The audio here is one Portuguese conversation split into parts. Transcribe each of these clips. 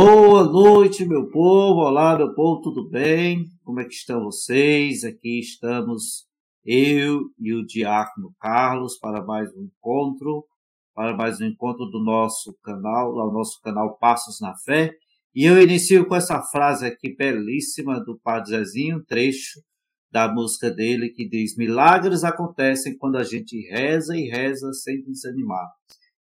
Boa noite, meu povo. Olá, meu povo, tudo bem? Como é que estão vocês? Aqui estamos eu e o Diácono Carlos para mais um encontro, para mais um encontro do nosso canal, do nosso canal Passos na Fé. E eu inicio com essa frase aqui belíssima do Padre Zezinho, um trecho da música dele que diz: Milagres acontecem quando a gente reza e reza sem desanimar.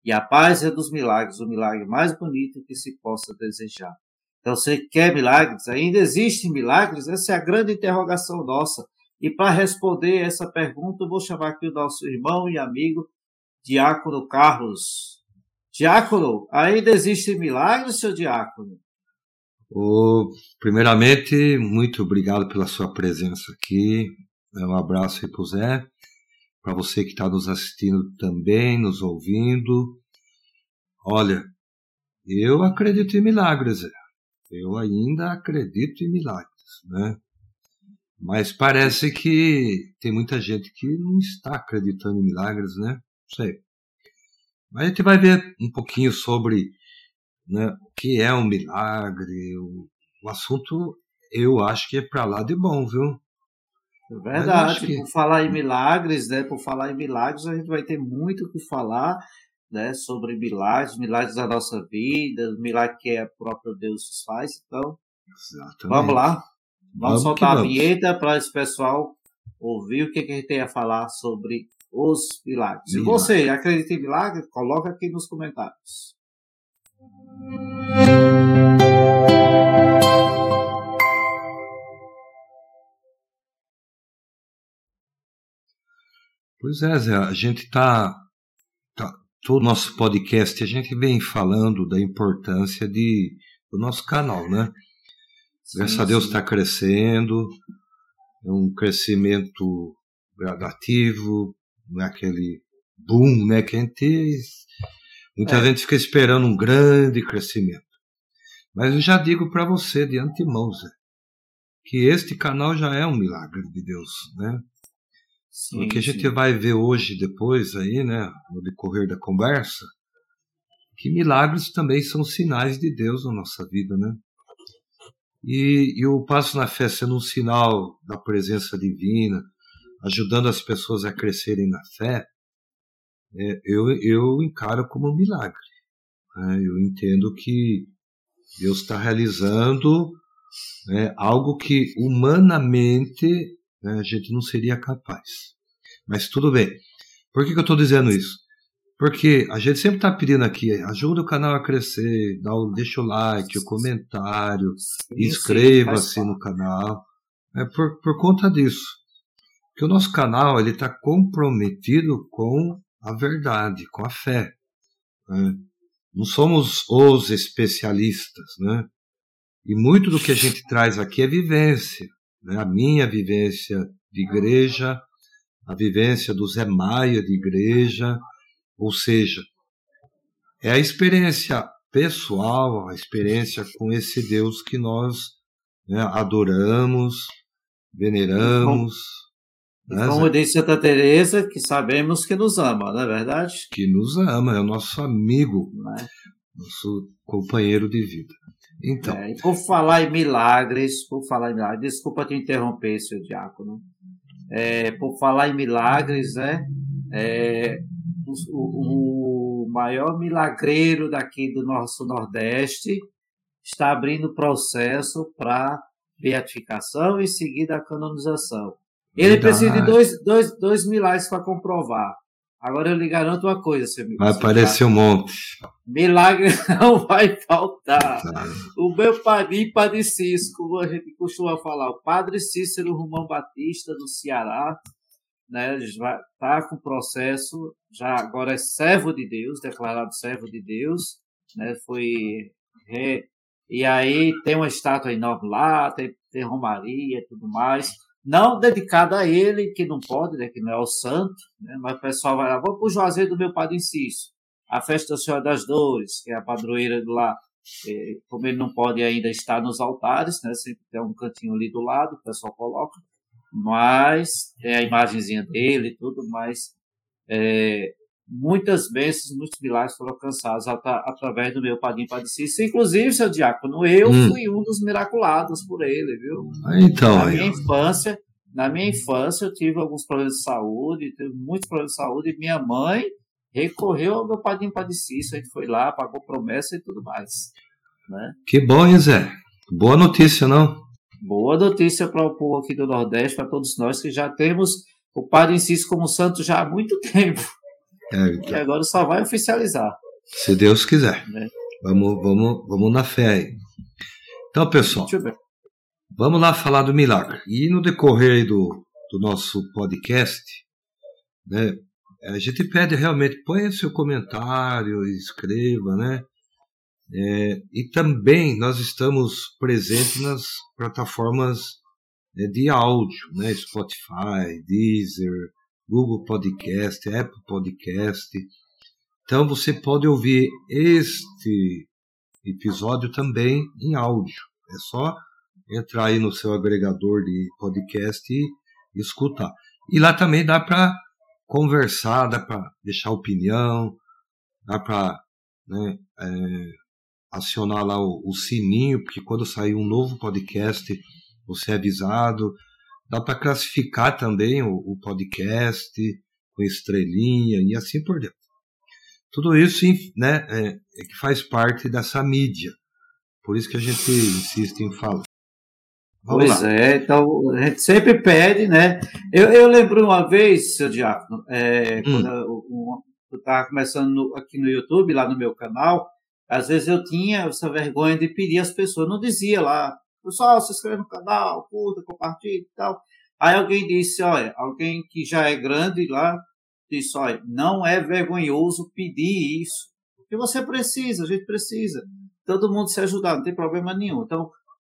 E a paz é dos milagres, o milagre mais bonito que se possa desejar. Então, você quer milagres? Ainda existem milagres? Essa é a grande interrogação nossa. E para responder essa pergunta, eu vou chamar aqui o nosso irmão e amigo, Diácono Carlos. Diácono, ainda existem milagres, seu Diácono? Oh, primeiramente, muito obrigado pela sua presença aqui. Um abraço aí para o Zé para você que está nos assistindo também, nos ouvindo. Olha, eu acredito em milagres, Zé. Eu ainda acredito em milagres, né? Mas parece que tem muita gente que não está acreditando em milagres, né? Não sei. Mas a gente vai ver um pouquinho sobre né, o que é um milagre. O, o assunto eu acho que é para lá de bom, viu? É verdade, que... por falar em milagres, né? Por falar em milagres, a gente vai ter muito o que falar, né? Sobre milagres, milagres da nossa vida, milagre que é próprio Deus faz. Então, Exatamente. vamos lá, vamos, vamos soltar a vinheta para esse pessoal ouvir o que, que a gente tem a falar sobre os milagres. Se você acredita em milagres, coloca aqui nos comentários. Pois é, Zé, a gente está. Tá, todo o nosso podcast, a gente vem falando da importância de, do nosso canal, né? Sim, Graças sim. a Deus está crescendo, é um crescimento gradativo, não é aquele boom, né? Que a gente. Muita é. gente fica esperando um grande crescimento. Mas eu já digo para você de antemão, Zé, que este canal já é um milagre de Deus, né? Sim, Porque a gente sim. vai ver hoje, depois, aí, né, no decorrer da conversa, que milagres também são sinais de Deus na nossa vida, né? E, e o passo na fé sendo um sinal da presença divina, ajudando as pessoas a crescerem na fé, é, eu, eu encaro como um milagre. Né? Eu entendo que Deus está realizando né, algo que humanamente né, a gente não seria capaz. Mas tudo bem. Por que, que eu estou dizendo isso? Porque a gente sempre está pedindo aqui, ajuda o canal a crescer, dá o, deixa o like, o comentário, inscreva-se no canal. É por, por conta disso. Que o nosso canal ele está comprometido com a verdade, com a fé. Né? Não somos os especialistas, né? E muito do que a gente traz aqui é vivência né? a minha vivência de igreja, a vivência do Zé Maia de igreja, ou seja, é a experiência pessoal, a experiência com esse Deus que nós né, adoramos, veneramos. Né, como disse Santa Teresa, que sabemos que nos ama, não é verdade? Que nos ama, é o nosso amigo, é? nosso companheiro de vida. Então. É, por falar em milagres, por falar em milagres, desculpa te interromper, seu diácono. É, por falar em milagres, né? É, o, o, maior milagreiro daqui do nosso Nordeste está abrindo processo para beatificação e seguida a canonização. Ele Verdade. precisa de dois, dois, dois milagres para comprovar. Agora eu lhe garanto uma coisa, seu amigo. Vai aparecer um monte. Milagre não vai faltar. Tá. O meu padrinho, Padre Cisco, como a gente costuma falar, o Padre Cícero Romão Batista, do Ceará, né, está com processo, já agora é servo de Deus, declarado servo de Deus, né, foi. Re... E aí tem uma estátua enorme lá, tem, tem romaria e tudo mais não dedicada a ele, que não pode, né, que não é o santo, né, mas o pessoal vai lá, vou para o Juazeiro do meu Padre Inciso, a festa da Senhora das Dores, que é a padroeira do lá, é, como ele não pode ainda estar nos altares, né, sempre tem um cantinho ali do lado, o pessoal coloca, mas tem a imagenzinha dele e tudo, mas é, muitas bênçãos, muitos milagres foram alcançados através do meu padrinho Padecista. Inclusive, seu diácono, eu hum. fui um dos miraculados por ele, viu? Então, na minha infância, na minha infância eu tive alguns problemas de saúde, tive muitos problemas de saúde, e minha mãe recorreu ao meu padrinho Padecista, a gente foi lá, pagou promessa e tudo mais. Né? Que bom, hein, Zé? Boa notícia, não? Boa notícia para o povo aqui do Nordeste, para todos nós que já temos o Padre Inciso como santo já há muito tempo. É, então. E agora só vai oficializar. Se Deus quiser. Né? Vamos, vamos, vamos na fé aí. Então, pessoal, vamos lá falar do milagre. E no decorrer do, do nosso podcast, né, a gente pede realmente, ponha seu comentário, escreva, né? É, e também nós estamos presentes nas plataformas é, de áudio, né? Spotify, Deezer, Google Podcast, Apple Podcast. Então você pode ouvir este episódio também em áudio. É só entrar aí no seu agregador de podcast e escutar. E lá também dá para conversar, dá para deixar opinião, dá para né, é, acionar lá o, o, sininho, porque quando sair um novo podcast, você é avisado. Dá para classificar também o, o, podcast com estrelinha e assim por diante. Tudo isso né, é, é que faz parte dessa mídia. Por isso que a gente insiste em falar. Vamos pois lá. é, então a gente sempre pede, né? Eu, eu lembro uma vez, seu Diácono, é, hum. quando eu estava começando no, aqui no YouTube, lá no meu canal, às vezes eu tinha essa vergonha de pedir às pessoas, não dizia lá, pessoal, se inscreve no canal, curta, compartilha e tal. Aí alguém disse, olha, alguém que já é grande lá, disse, olha, não é vergonhoso pedir isso, porque você precisa, a gente precisa, todo mundo se ajudar, não tem problema nenhum. Então,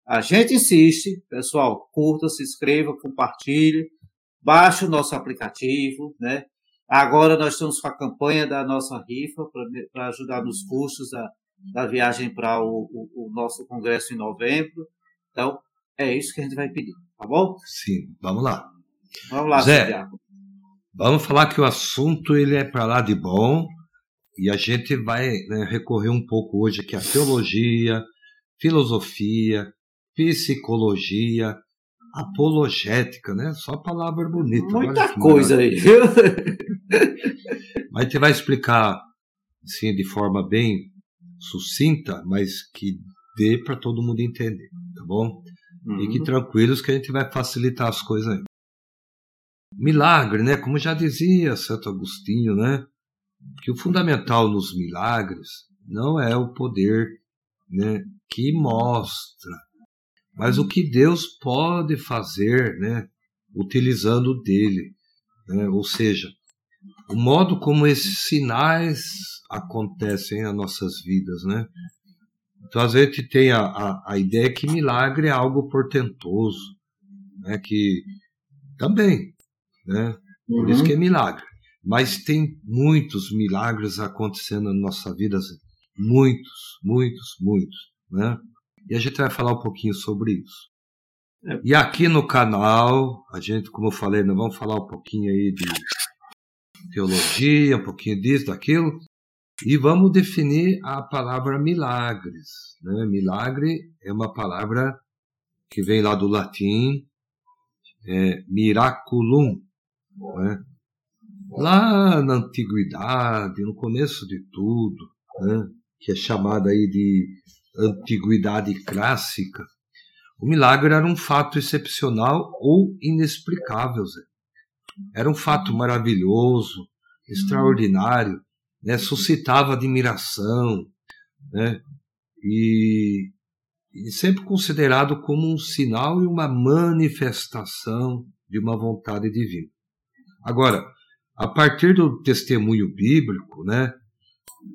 a gente insiste, pessoal, curta, se inscreva, compartilhe, baixe o nosso aplicativo, né? Agora nós estamos com a campanha da nossa rifa para ajudar nos custos da, da viagem para o, o, o, nosso congresso em novembro. Então, é isso que a gente vai pedir, tá bom? Sim, vamos lá. Vamos lá, Zé. Vamos falar que o assunto ele é para lá de bom e a gente vai né, recorrer um pouco hoje aqui à teologia, filosofia, psicologia, apologética, né? Só palavra bonita. Muita coisa aí, viu? Mas a gente vai explicar assim, de forma bem sucinta, mas que dê para todo mundo entender, tá bom? Uhum. Fiquem tranquilos que a gente vai facilitar as coisas aí. Milagre, né? Como já dizia Santo Agostinho, né? Que o fundamental nos milagres não é o poder né, que mostra, mas o que Deus pode fazer, né, utilizando dele, né, ou seja, o modo como esses sinais acontecem nas nossas vidas, né? Então, às vezes, a gente tem a, a, a ideia que milagre é algo portentoso, né? Que também, né? Por uhum. isso que é milagre. Mas tem muitos milagres acontecendo na nossa vida, muitos, muitos, muitos, né? E a gente vai falar um pouquinho sobre isso. É. E aqui no canal, a gente, como eu falei, nós vamos falar um pouquinho aí de teologia, um pouquinho disso, daquilo, e vamos definir a palavra milagres. Né? Milagre é uma palavra que vem lá do latim, é, miraculum. Né? Lá na antiguidade, no começo de tudo, né? que é chamada aí de antiguidade clássica, o milagre era um fato excepcional ou inexplicável. Zé. Era um fato maravilhoso, extraordinário, né? suscitava admiração, né? e, e sempre considerado como um sinal e uma manifestação de uma vontade divina. Agora, a partir do testemunho bíblico, né,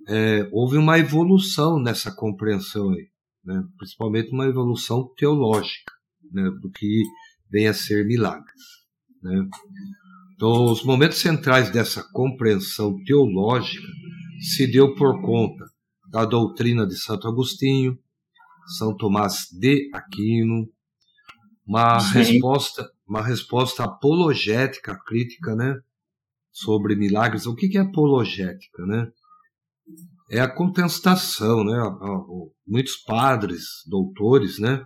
é, houve uma evolução nessa compreensão aí, né? principalmente uma evolução teológica né? do que vem a ser milagres. Né? Então, os momentos centrais dessa compreensão teológica se deu por conta da doutrina de Santo Agostinho, São Tomás de Aquino, uma resposta, uma resposta apologética crítica, né, sobre milagres, o que, que é apologética, né? É a contestação, né? Muitos padres, doutores, né?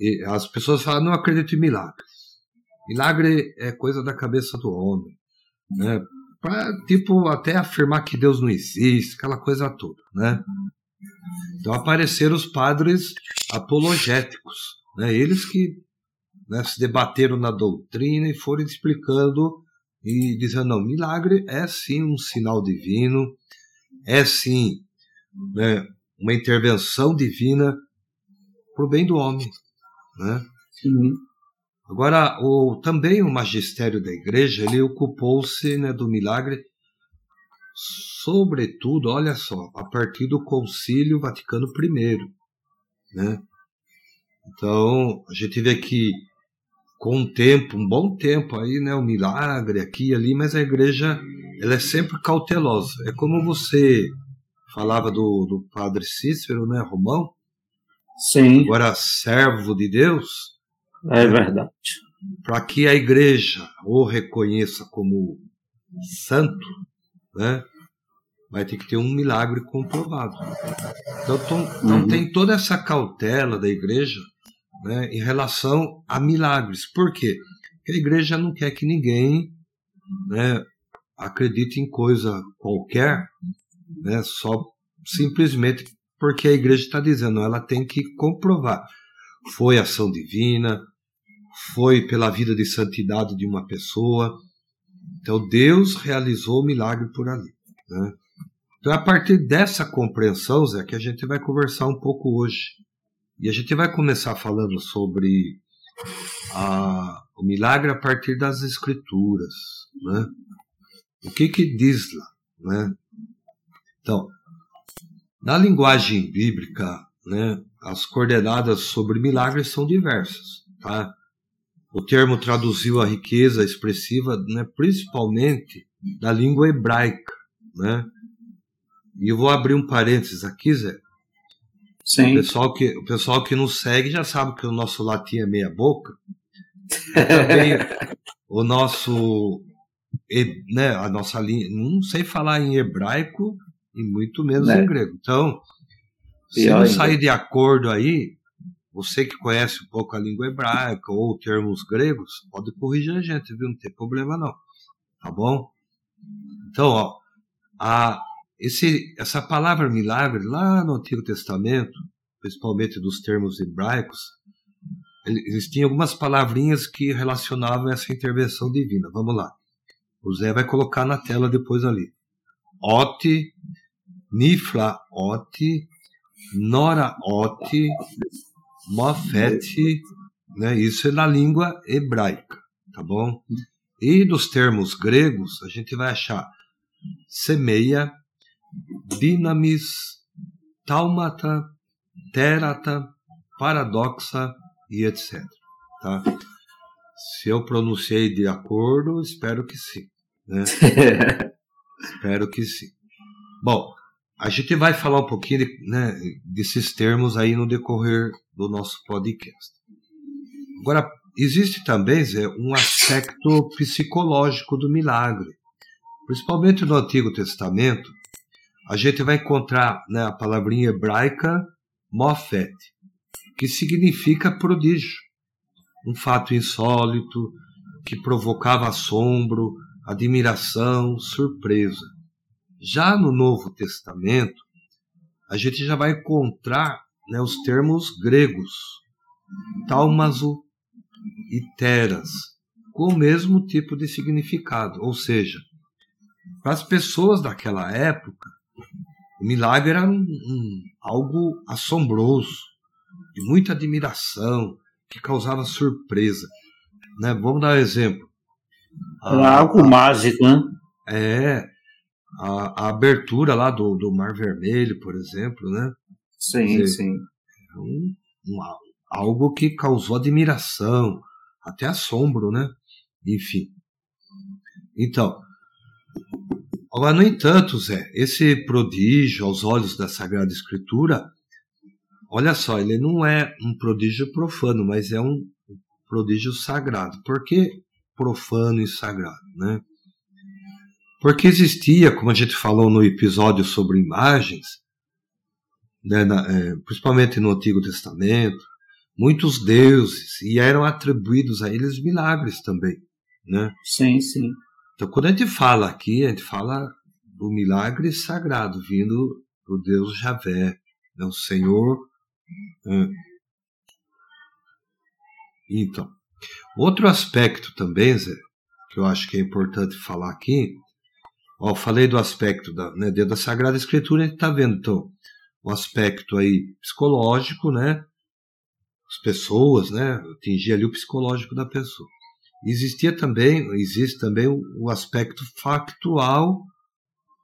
E as pessoas falam, não acredito em milagres. Milagre é coisa da cabeça do homem, né? Pra, tipo, até afirmar que Deus não existe, aquela coisa toda, né? Então apareceram os padres apologéticos, né? Eles que né, se debateram na doutrina e foram explicando e dizendo, não, milagre é sim um sinal divino, é sim né, uma intervenção divina para o bem do homem. Né? Sim. Agora, o, também o magistério da igreja, ele ocupou-se né, do milagre, sobretudo, olha só, a partir do concílio Vaticano I. Né? Então, a gente vê que com um tempo, um bom tempo aí, né, o um milagre aqui e ali, mas a igreja ela é sempre cautelosa. É como você falava do, do padre Cícero, né, Romão? Sim. Agora, servo de Deus. É verdade. Para que a igreja o reconheça como santo, né, vai ter que ter um milagre comprovado. Então, então uhum. tem toda essa cautela da igreja né, em relação a milagres. Por quê? Porque a igreja não quer que ninguém né, acredite em coisa qualquer, né, só simplesmente porque a igreja está dizendo, ela tem que comprovar. Foi ação divina, foi pela vida de santidade de uma pessoa. Então Deus realizou o milagre por ali. Né? Então é a partir dessa compreensão, Zé, que a gente vai conversar um pouco hoje. E a gente vai começar falando sobre a, o milagre a partir das escrituras, né? O que que diz lá, né? Então, na linguagem bíblica, né, as coordenadas sobre milagres são diversas, tá? O termo traduziu a riqueza expressiva, né, principalmente da língua hebraica, né? E eu vou abrir um parênteses aqui, Zé, Sim. O pessoal que, o pessoal que nos segue já sabe que o nosso latim é meia boca. Também o nosso, né, a nossa linha, não sei falar em hebraico e muito menos é. em grego. Então, se não sair de acordo aí, você que conhece um pouco a língua hebraica ou termos gregos, pode corrigir a gente, viu? Não tem problema não. Tá bom? Então, ó, a, esse, essa palavra milagre, lá no Antigo Testamento, principalmente dos termos hebraicos, eles tinham algumas palavrinhas que relacionavam essa intervenção divina. Vamos lá. O Zé vai colocar na tela depois ali. Oti, Nifla Oti, Nora Oti, Mofete, né? isso é na língua hebraica, tá bom? E dos termos gregos, a gente vai achar semeia, Dinamis, Taumata, Terata, Paradoxa e etc. Tá? Se eu pronunciei de acordo, espero que sim. Né? espero que sim. Bom, a gente vai falar um pouquinho de, né, desses termos aí no decorrer do nosso podcast. Agora, existe também, Zé, um aspecto psicológico do milagre. Principalmente no Antigo Testamento, a gente vai encontrar né, a palavrinha hebraica mofet, que significa prodígio, um fato insólito que provocava assombro, admiração, surpresa. Já no Novo Testamento, a gente já vai encontrar né, os termos gregos, taumazo e teras, com o mesmo tipo de significado, ou seja, para as pessoas daquela época, o milagre era um, um, algo assombroso, de muita admiração, que causava surpresa. Né? Vamos dar um exemplo. Era algo mágico, né? É. A, a, abertura lá do, do Mar Vermelho, por exemplo, né? Sim, dizer, sim. Um, um, algo que causou admiração, até assombro, né? Enfim. Então, Agora, no entanto, Zé, esse prodígio aos olhos da Sagrada Escritura, olha só, ele não é um prodígio profano, mas é um prodígio sagrado. Por que profano e sagrado, né? Porque existia, como a gente falou no episódio sobre imagens, né, na, é, principalmente no Antigo Testamento, muitos deuses e eram atribuídos a eles milagres também, né? Sim, sim. Então, quando a gente fala aqui, a gente fala do milagre sagrado vindo do Deus Javé, né, o Senhor. É. Então, outro aspecto também, Zé, que eu acho que é importante falar aqui, ó, falei do aspecto da, né, dentro da Sagrada Escritura, a gente está vendo então o aspecto aí psicológico, né, as pessoas, né, atingir ali o psicológico da pessoa. Existia também, existe também o, aspecto factual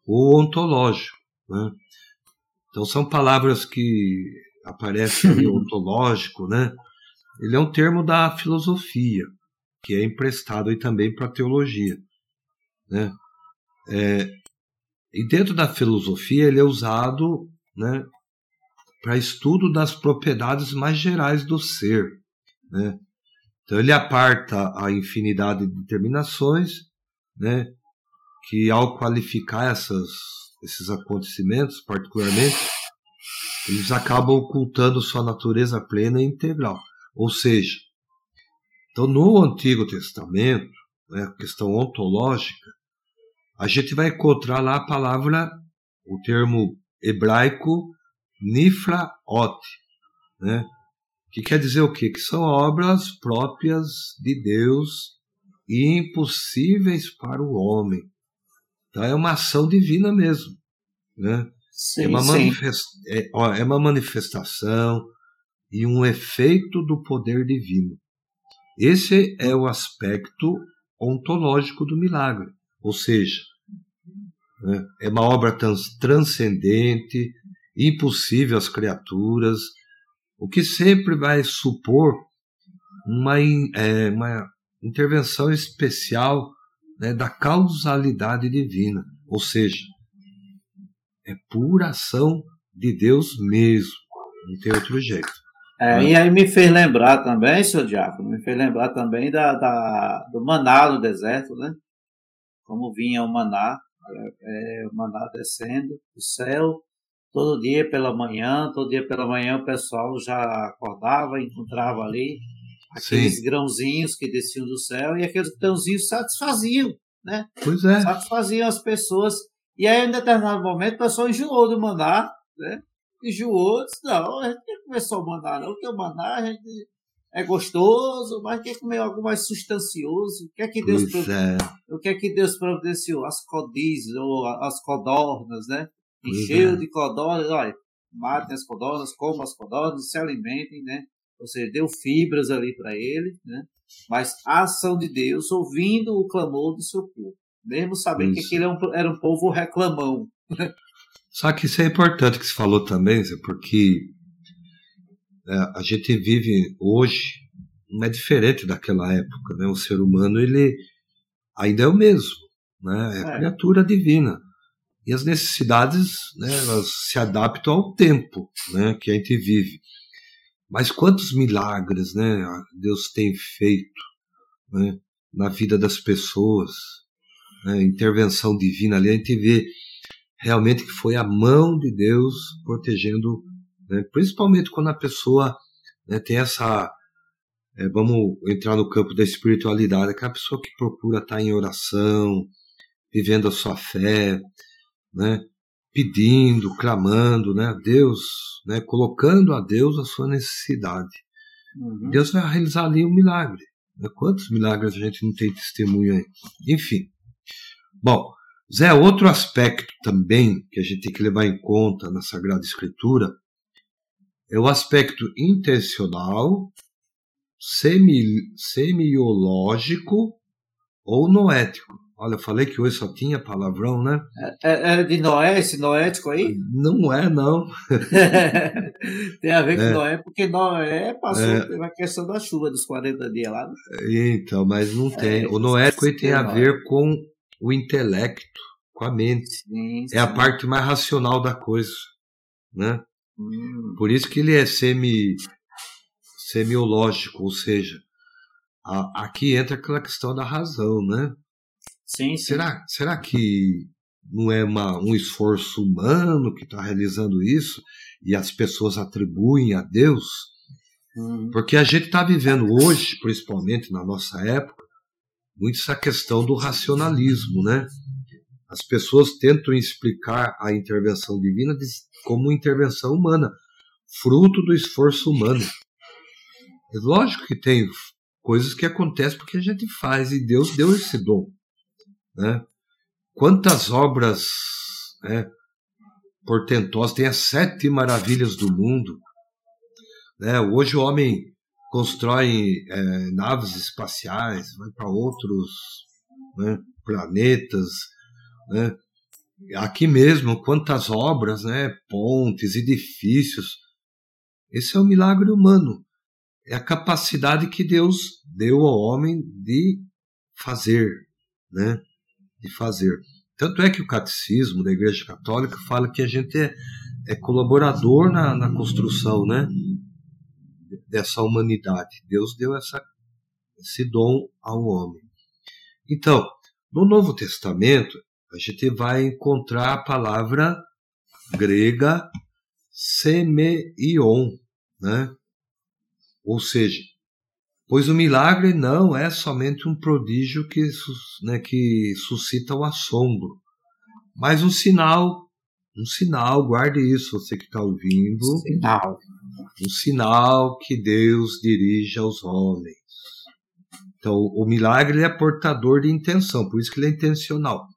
ou ontológico, né? Então são palavras que aparecem ali, ontológico, né? Ele é um termo da filosofia, que é emprestado aí também para a teologia, né? É, e dentro da filosofia ele é usado, né, para estudo das propriedades mais gerais do ser, né? Então ele aparta a infinidade de determinações, né, que ao qualificar essas, esses acontecimentos, particularmente, eles acabam ocultando sua natureza plena e integral. Ou seja, então no Antigo Testamento, né, questão ontológica, a gente vai encontrar lá a palavra, o termo hebraico nifraot, né? que quer dizer o quê? Que são obras próprias de Deus e impossíveis para o homem. Então é uma ação divina mesmo. Né? Sim, é, uma manifest... é, ó, é uma manifestação e um efeito do poder divino. Esse é o aspecto ontológico do milagre. Ou seja, né, é uma obra trans transcendente, impossível às criaturas, o que sempre vai supor uma, é, uma intervenção especial né, da causalidade divina, ou seja, é pura ação de Deus mesmo, não tem outro jeito. É, né? E aí me fez lembrar também, seu Diácono, me fez lembrar também da, da do maná no deserto, né? Como vinha o maná, é, o maná descendo do céu, todo dia pela manhã, todo dia pela manhã o pessoal já acordava, encontrava ali aqueles Sim. grãozinhos que desciam do céu e aqueles grãozinhos satisfaziam, né? Pois é. Satisfaziam as pessoas. E aí, em determinado momento, o pessoal enjoou do maná, né? Enjoou, disse, não, a gente não começou a mandar, não, porque o maná a gente é gostoso, mas quer comer algo mais substancioso. O que é que Deus, é. o que é que Deus providenciou? As codizes, ou as codornas, né? encheu é. de codornas, olha, matem as codornas, comam as codornas, se alimentem, né? Ou seja, deu fibras ali para ele, né? Mas a ação de Deus, ouvindo o clamor do seu povo, mesmo sabendo isso. que ele era um, era um povo reclamão. Só que isso é importante que você falou também, Zé, porque é, a gente vive hoje, não é diferente daquela época, né? O ser humano, ele ainda é o mesmo, né? É, é. criatura divina e as necessidades né, elas se adaptam ao tempo né, que a gente vive. Mas quantos milagres né, Deus tem feito né, na vida das pessoas, né, intervenção divina ali, a gente vê realmente que foi a mão de Deus protegendo, né, principalmente quando a pessoa né, tem essa. É, vamos entrar no campo da espiritualidade, aquela pessoa que procura estar em oração, vivendo a sua fé, né, pedindo, clamando né, a Deus, né, colocando a Deus a sua necessidade. Uhum. Deus vai realizar ali um milagre. Né? Quantos milagres a gente não tem testemunho aí? Enfim. Bom, Zé, outro aspecto também que a gente tem que levar em conta na Sagrada Escritura é o aspecto intencional, semi, semiológico ou noético. Olha, eu falei que hoje só tinha palavrão, né? É, é, é de Noé, esse noético aí? Não é, não. tem a ver com é. Noé, porque Noé passou é. pela questão da chuva dos 40 dias lá. Né? Então, mas não tem. É, o noético aí tem a ver com o intelecto, com a mente. Sim, sim. É a parte mais racional da coisa, né? Hum. Por isso que ele é semi semiológico, ou seja, a, aqui entra aquela questão da razão, né? Sim, sim. Será, será que não é uma, um esforço humano que está realizando isso e as pessoas atribuem a Deus? Uhum. Porque a gente está vivendo hoje, principalmente na nossa época, muito essa questão do racionalismo, né? As pessoas tentam explicar a intervenção divina como intervenção humana, fruto do esforço humano. É lógico que tem coisas que acontecem porque a gente faz e Deus deu esse dom. Né? Quantas obras né, portentosas, tem as sete maravilhas do mundo. Né? Hoje o homem constrói é, naves espaciais, vai para outros né, planetas. Né? Aqui mesmo, quantas obras, né, pontes, edifícios. Esse é o milagre humano. É a capacidade que Deus deu ao homem de fazer, né? de fazer. Tanto é que o catecismo da Igreja Católica fala que a gente é, é colaborador na, na construção né, dessa humanidade. Deus deu essa, esse dom ao homem. Então, no Novo Testamento, a gente vai encontrar a palavra grega semeion, né? Ou seja, Pois o milagre não é somente um prodígio que, né, que suscita o assombro, mas um sinal, um sinal, guarde isso, você que está ouvindo. Sinal. Um sinal que Deus dirige aos homens. Então, o milagre é portador de intenção, por isso que ele é intencional.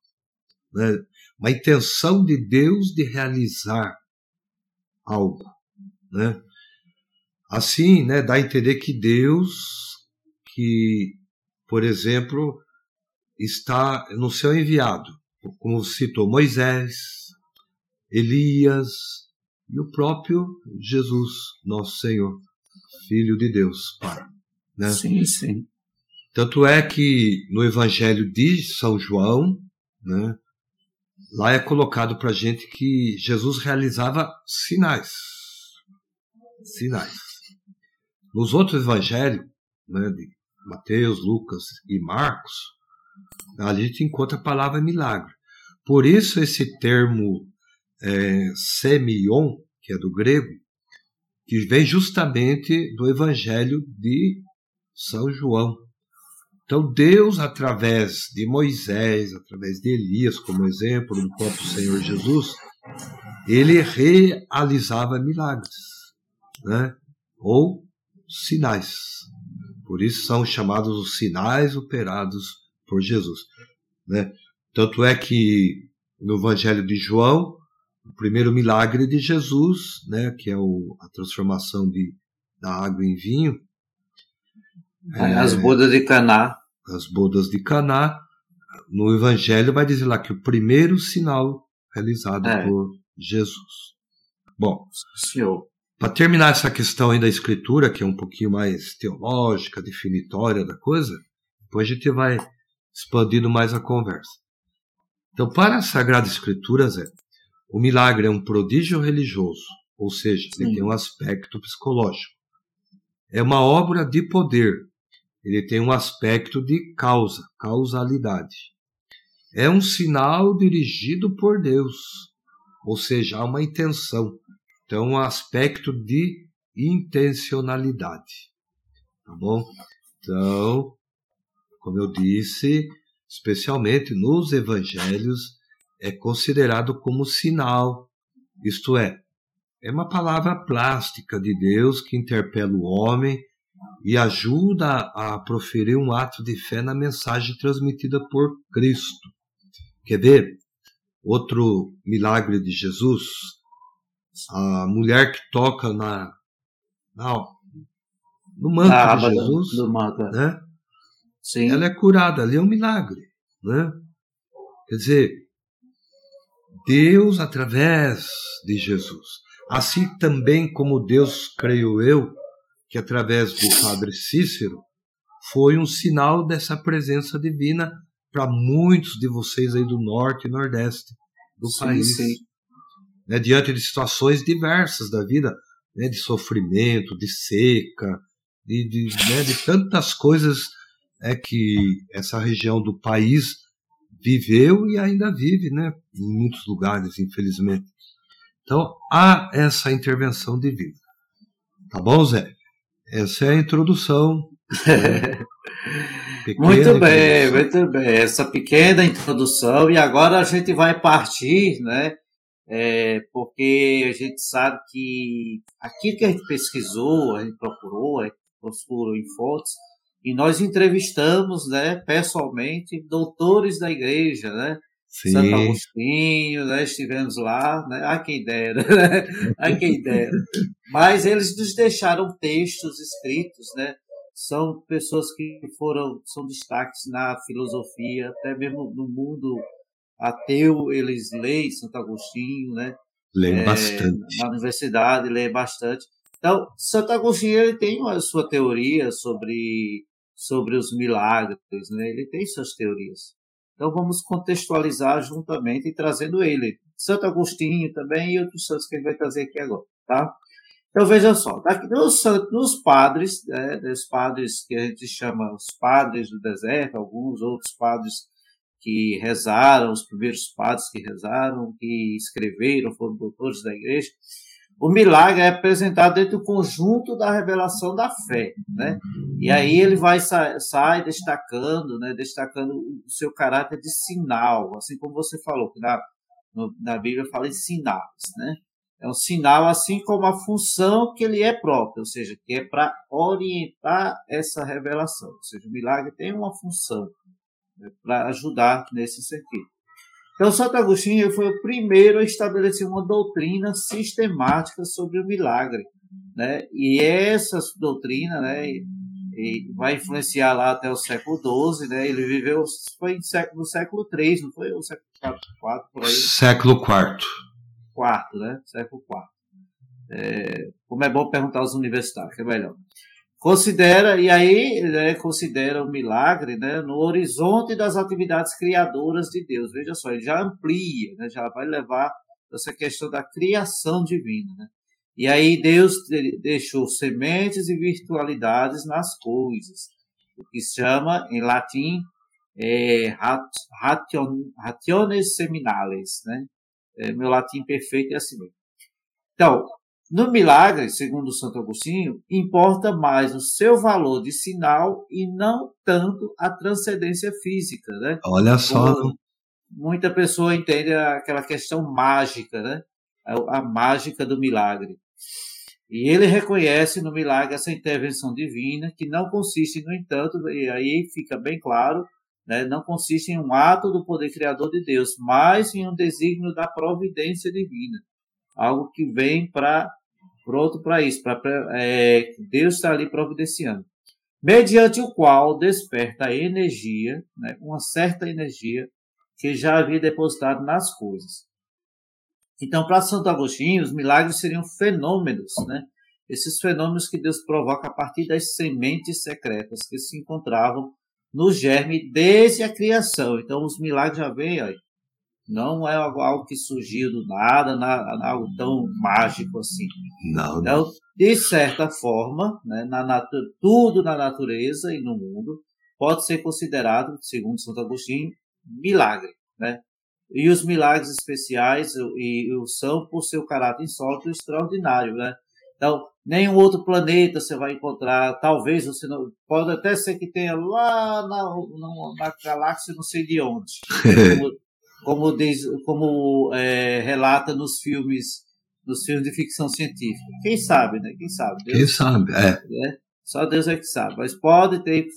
Né? Uma intenção de Deus de realizar algo. Né? Assim, né, dá a entender que Deus, que, por exemplo, está no seu enviado, como citou Moisés, Elias e o próprio Jesus, nosso Senhor, Filho de Deus, Pai. Né? Sim, sim. Tanto é que no Evangelho de São João, né, lá é colocado para gente que Jesus realizava sinais. Sinais. Nos outros evangelhos, né, de Mateus, Lucas e Marcos, a gente encontra a palavra milagre. Por isso esse termo é, semion, que é do grego, que vem justamente do evangelho de São João. Então Deus, através de Moisés, através de Elias, como exemplo do próprio Senhor Jesus, ele realizava milagres, né? ou sinais. Por isso são chamados os sinais operados por Jesus. Né? Tanto é que no Evangelho de João, o primeiro milagre de Jesus, né, que é o, a transformação de, da água em vinho. É, as bodas de Caná. As bodas de Caná. No Evangelho vai dizer lá que o primeiro sinal realizado é. por Jesus. Bom, Senhor. Para terminar essa questão aí da escritura, que é um pouquinho mais teológica, definitória da coisa, depois a gente vai expandindo mais a conversa. Então, para a Sagrada Escritura, Zé, o milagre é um prodígio religioso, ou seja, Sim. ele tem um aspecto psicológico. É uma obra de poder, ele tem um aspecto de causa, causalidade. É um sinal dirigido por Deus, ou seja, há uma intenção. Então, um aspecto de intencionalidade. Tá bom? Então, como eu disse, especialmente nos evangelhos, é considerado como sinal, isto é, é uma palavra plástica de Deus que interpela o homem e ajuda a proferir um ato de fé na mensagem transmitida por Cristo. Quer ver? Outro milagre de Jesus, a mulher que toca na, na no manto de Jesus, do. É. né? Sim. Ela é curada, ali é um milagre, né? Quer dizer, Deus através de Jesus. Assim também como Deus, creio eu, que através do Padre Cícero foi um sinal dessa presença divina para muitos de vocês aí do norte e nordeste do sim, país. Sim né, diante de situações diversas da vida, né, de sofrimento, de seca, de, de, né, de tantas coisas é que essa região do país viveu e ainda vive, né? Em muitos lugares, infelizmente. Então, há essa intervenção divina. Tá bom, Zé? Essa é a introdução. Né? muito bem, introdução. muito bem. Essa pequena introdução. E agora a gente vai partir, né? É, porque a gente sabe que aquilo que a gente pesquisou, a gente procurou, a gente procurou em fontes, e nós entrevistamos, né, pessoalmente, doutores da igreja, né? Sim. Santo Agostinho, né? estivemos lá, né? a quem dera, né? a quem dera. Mas eles nos deixaram textos escritos, né? São pessoas que foram, são destaques na filosofia, até mesmo no mundo ateu, eles leem Santo Agostinho, né? Leem é, bastante. Na universidade, leem bastante. Então, Santo Agostinho ele tem a sua teoria sobre, sobre os milagres, né? Ele tem suas teorias. Então vamos contextualizar juntamente trazendo ele. Santo Agostinho também e outros santos que ele vai trazer aqui agora, tá? Então veja só, daqui, nos, padres, né, os padres que a gente chama os padres do deserto, alguns outros padres que rezaram, os primeiros padres que rezaram, que escreveram, foram doutores da igreja, o milagre é apresentado dentro do conjunto da revelação da fé, né? E aí ele vai sai destacando, né? Destacando o seu caráter de sinal, assim como você falou que na, na Bíblia fala em sinais, né? É um sinal assim como a função que ele é próprio, ou seja, que é para orientar essa revelação. Ou seja, o milagre tem uma função né, para ajudar nesse sentido. Então, Santo Agostinho foi o primeiro a estabelecer uma doutrina sistemática sobre o milagre. Né? E essa doutrina né, vai influenciar lá até o século XII. Né? Ele viveu foi no século III, não foi? O século IV, por aí? Século IV. Quarto, né? Século IV. É, como é bom perguntar aos universitários, que é melhor. Considera, e aí né, considera o milagre né, no horizonte das atividades criadoras de Deus. Veja só, ele já amplia, né, já vai levar essa questão da criação divina. Né? E aí Deus deixou sementes e virtualidades nas coisas, o que se chama, em latim, é, rationes seminales. Né? É, meu latim perfeito é assim mesmo. Então, no milagre, segundo Santo Agostinho, importa mais o seu valor de sinal e não tanto a transcendência física, né? Olha só. Como muita pessoa entende aquela questão mágica, né? A, a mágica do milagre. E ele reconhece no milagre essa intervenção divina, que não consiste, no entanto, e aí fica bem claro, né, não consiste em um ato do poder criador de Deus, mas em um desígnio da providência divina algo que vem para pronto para isso, para é, Deus está ali providenciando, mediante o qual desperta energia, né, uma certa energia que já havia depositado nas coisas. Então, para Santo Agostinho, os milagres seriam fenômenos, né? Esses fenômenos que Deus provoca a partir das sementes secretas que se encontravam no germe desde a criação. Então, os milagres já vêm aí não é algo que surgiu do nada, algo tão mágico assim. Não, então, de certa forma, né, na tudo na natureza e no mundo pode ser considerado, segundo Santo Agostinho, milagre. Né? E os milagres especiais e, e são por seu caráter insólito e extraordinário. Né? Então, nenhum outro planeta você vai encontrar, talvez você não. Pode até ser que tenha lá na, na, na galáxia, não sei de onde. como, diz, como é, relata nos filmes nos filmes de ficção científica. Quem sabe, né? Quem sabe? Deus, Quem sabe, é. Né? Só Deus é que sabe. Mas pode ter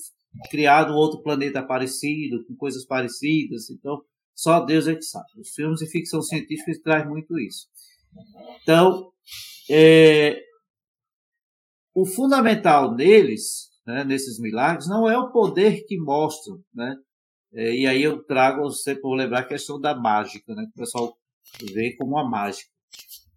criado um outro planeta parecido, com coisas parecidas. Então, só Deus é que sabe. Os filmes de ficção científica trazem muito isso. Então, é, o fundamental neles, né, nesses milagres, não é o poder que mostram, né? É, e aí eu trago você por lembrar a questão da mágica, né? Que o pessoal vê como uma mágica.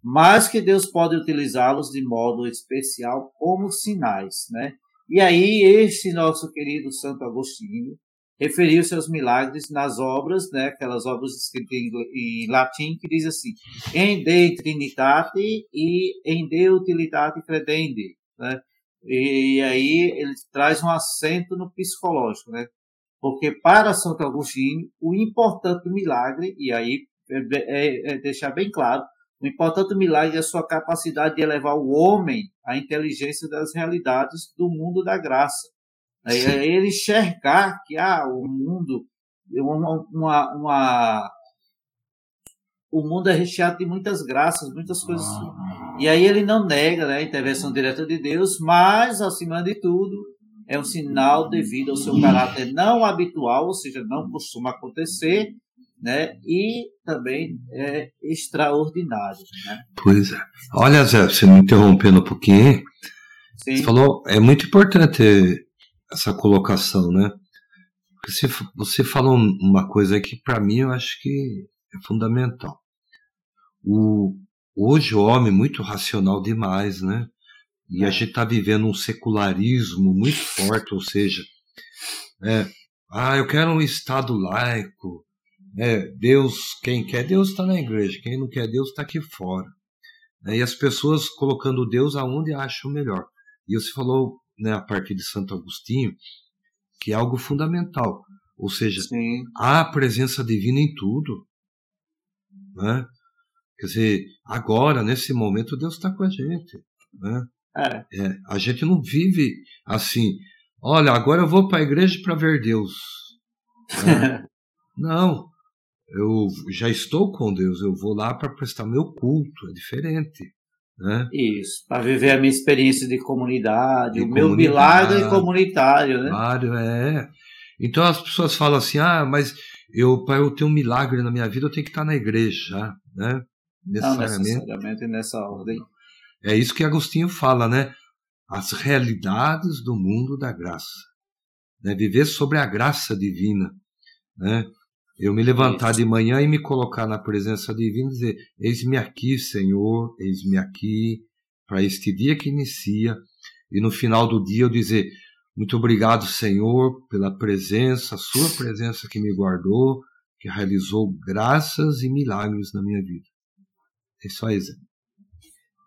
Mas que Deus pode utilizá-los de modo especial como sinais, né? E aí este nosso querido Santo Agostinho referiu seus milagres nas obras, né? Aquelas obras escritas em, latim que diz assim: "Em de trinitate e em de utilitate credende", né? E aí ele traz um acento no psicológico, né? Porque para Santo Agostinho, o importante milagre, e aí é, é, é deixar bem claro, o importante milagre é a sua capacidade de elevar o homem à inteligência das realidades do mundo da graça. É, é ele enxergar que ah, o mundo, uma, uma, uma, o mundo é recheado de muitas graças, muitas coisas. E aí ele não nega né, a intervenção direta de Deus, mas, acima de tudo, é um sinal devido ao seu caráter não habitual, ou seja, não costuma acontecer, né? E também é extraordinário, né? Pois é. Olha, Zé, você me interrompendo um pouquinho, Sim. você falou, é muito importante essa colocação, né? Porque você, você falou uma coisa que para mim eu acho que é fundamental. O, hoje o homem é muito racional demais, né? E a é. gente está vivendo um secularismo muito forte, ou seja, é, ah, eu quero um Estado laico, é, Deus, quem quer Deus está na igreja, quem não quer Deus está aqui fora. É, e as pessoas colocando Deus aonde acham melhor. E você falou, né, a partir de Santo Agostinho, que é algo fundamental. Ou seja, Sim. há a presença divina em tudo. Né? Quer dizer, agora, nesse momento, Deus está com a gente. Né? É. É, a gente não vive assim, olha, agora eu vou para a igreja para ver Deus. Né? não, eu já estou com Deus, eu vou lá para prestar meu culto, é diferente. Né? Isso, para viver a minha experiência de comunidade, de o meu milagre comunitário. Né? Claro, é. Então as pessoas falam assim: ah, mas eu, para eu ter um milagre na minha vida, eu tenho que estar na igreja, né? Necessariamente. Não necessariamente nessa ordem. É isso que Agostinho fala, né? As realidades do mundo da graça. Né? Viver sobre a graça divina. Né? Eu me levantar de manhã e me colocar na presença divina e dizer: Eis-me aqui, Senhor, eis-me aqui, para este dia que inicia. E no final do dia eu dizer: Muito obrigado, Senhor, pela presença, Sua presença que me guardou, que realizou graças e milagres na minha vida. É isso aí, Zé.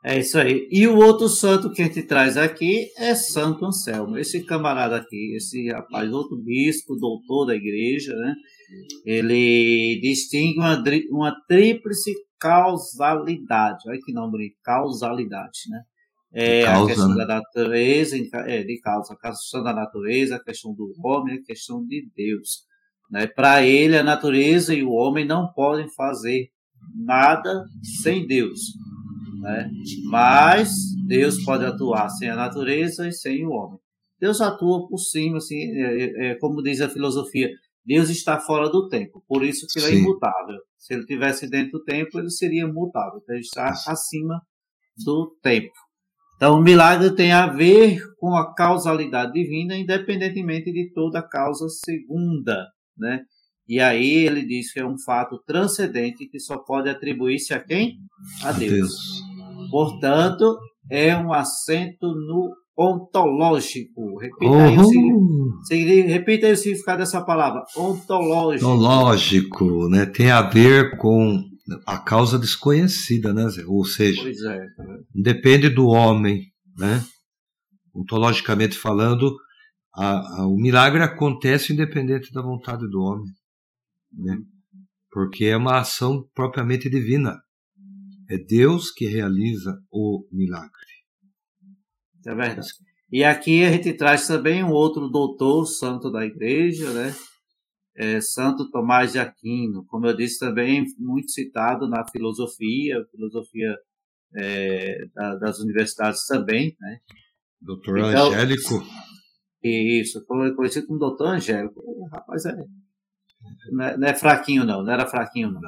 É isso aí. E o outro santo que a gente traz aqui é Santo Anselmo. Esse camarada aqui, esse rapaz, outro bispo, doutor da igreja, né? Ele distingue uma, uma tríplice causalidade. Olha que nome, causalidade, né? É causa, a questão né? da natureza, é, de causa, a questão da natureza, a questão do homem, a questão de Deus. Né? Para ele, a natureza e o homem não podem fazer nada sem Deus. Né? Mas Deus pode atuar sem a natureza e sem o homem. Deus atua por cima, assim, é, é, é como diz a filosofia, Deus está fora do tempo, por isso que ele é Sim. é imutável. Se ele estivesse dentro do tempo, ele seria mutável, então ele está acima do tempo. Então, o milagre tem a ver com a causalidade divina, independentemente de toda causa segunda, né? E aí ele diz que é um fato transcendente que só pode atribuir-se a quem? A Deus. Deus. Portanto, é um assento no ontológico. Repita, uhum. aí, o, repita aí o significado dessa palavra, ontológico. Ontológico, né? Tem a ver com a causa desconhecida, né? Ou seja, é, tá depende do homem, né? Ontologicamente falando, a, a, o milagre acontece independente da vontade do homem, né? Porque é uma ação propriamente divina. É Deus que realiza o milagre. É verdade. E aqui a gente traz também um outro doutor santo da igreja, né? É Santo Tomás de Aquino, como eu disse também, muito citado na filosofia, filosofia é, da, das universidades também, né? Doutor então, Angélico. Isso, conhecido como doutor Angélico. O rapaz é, não é, não é fraquinho não, não era fraquinho não.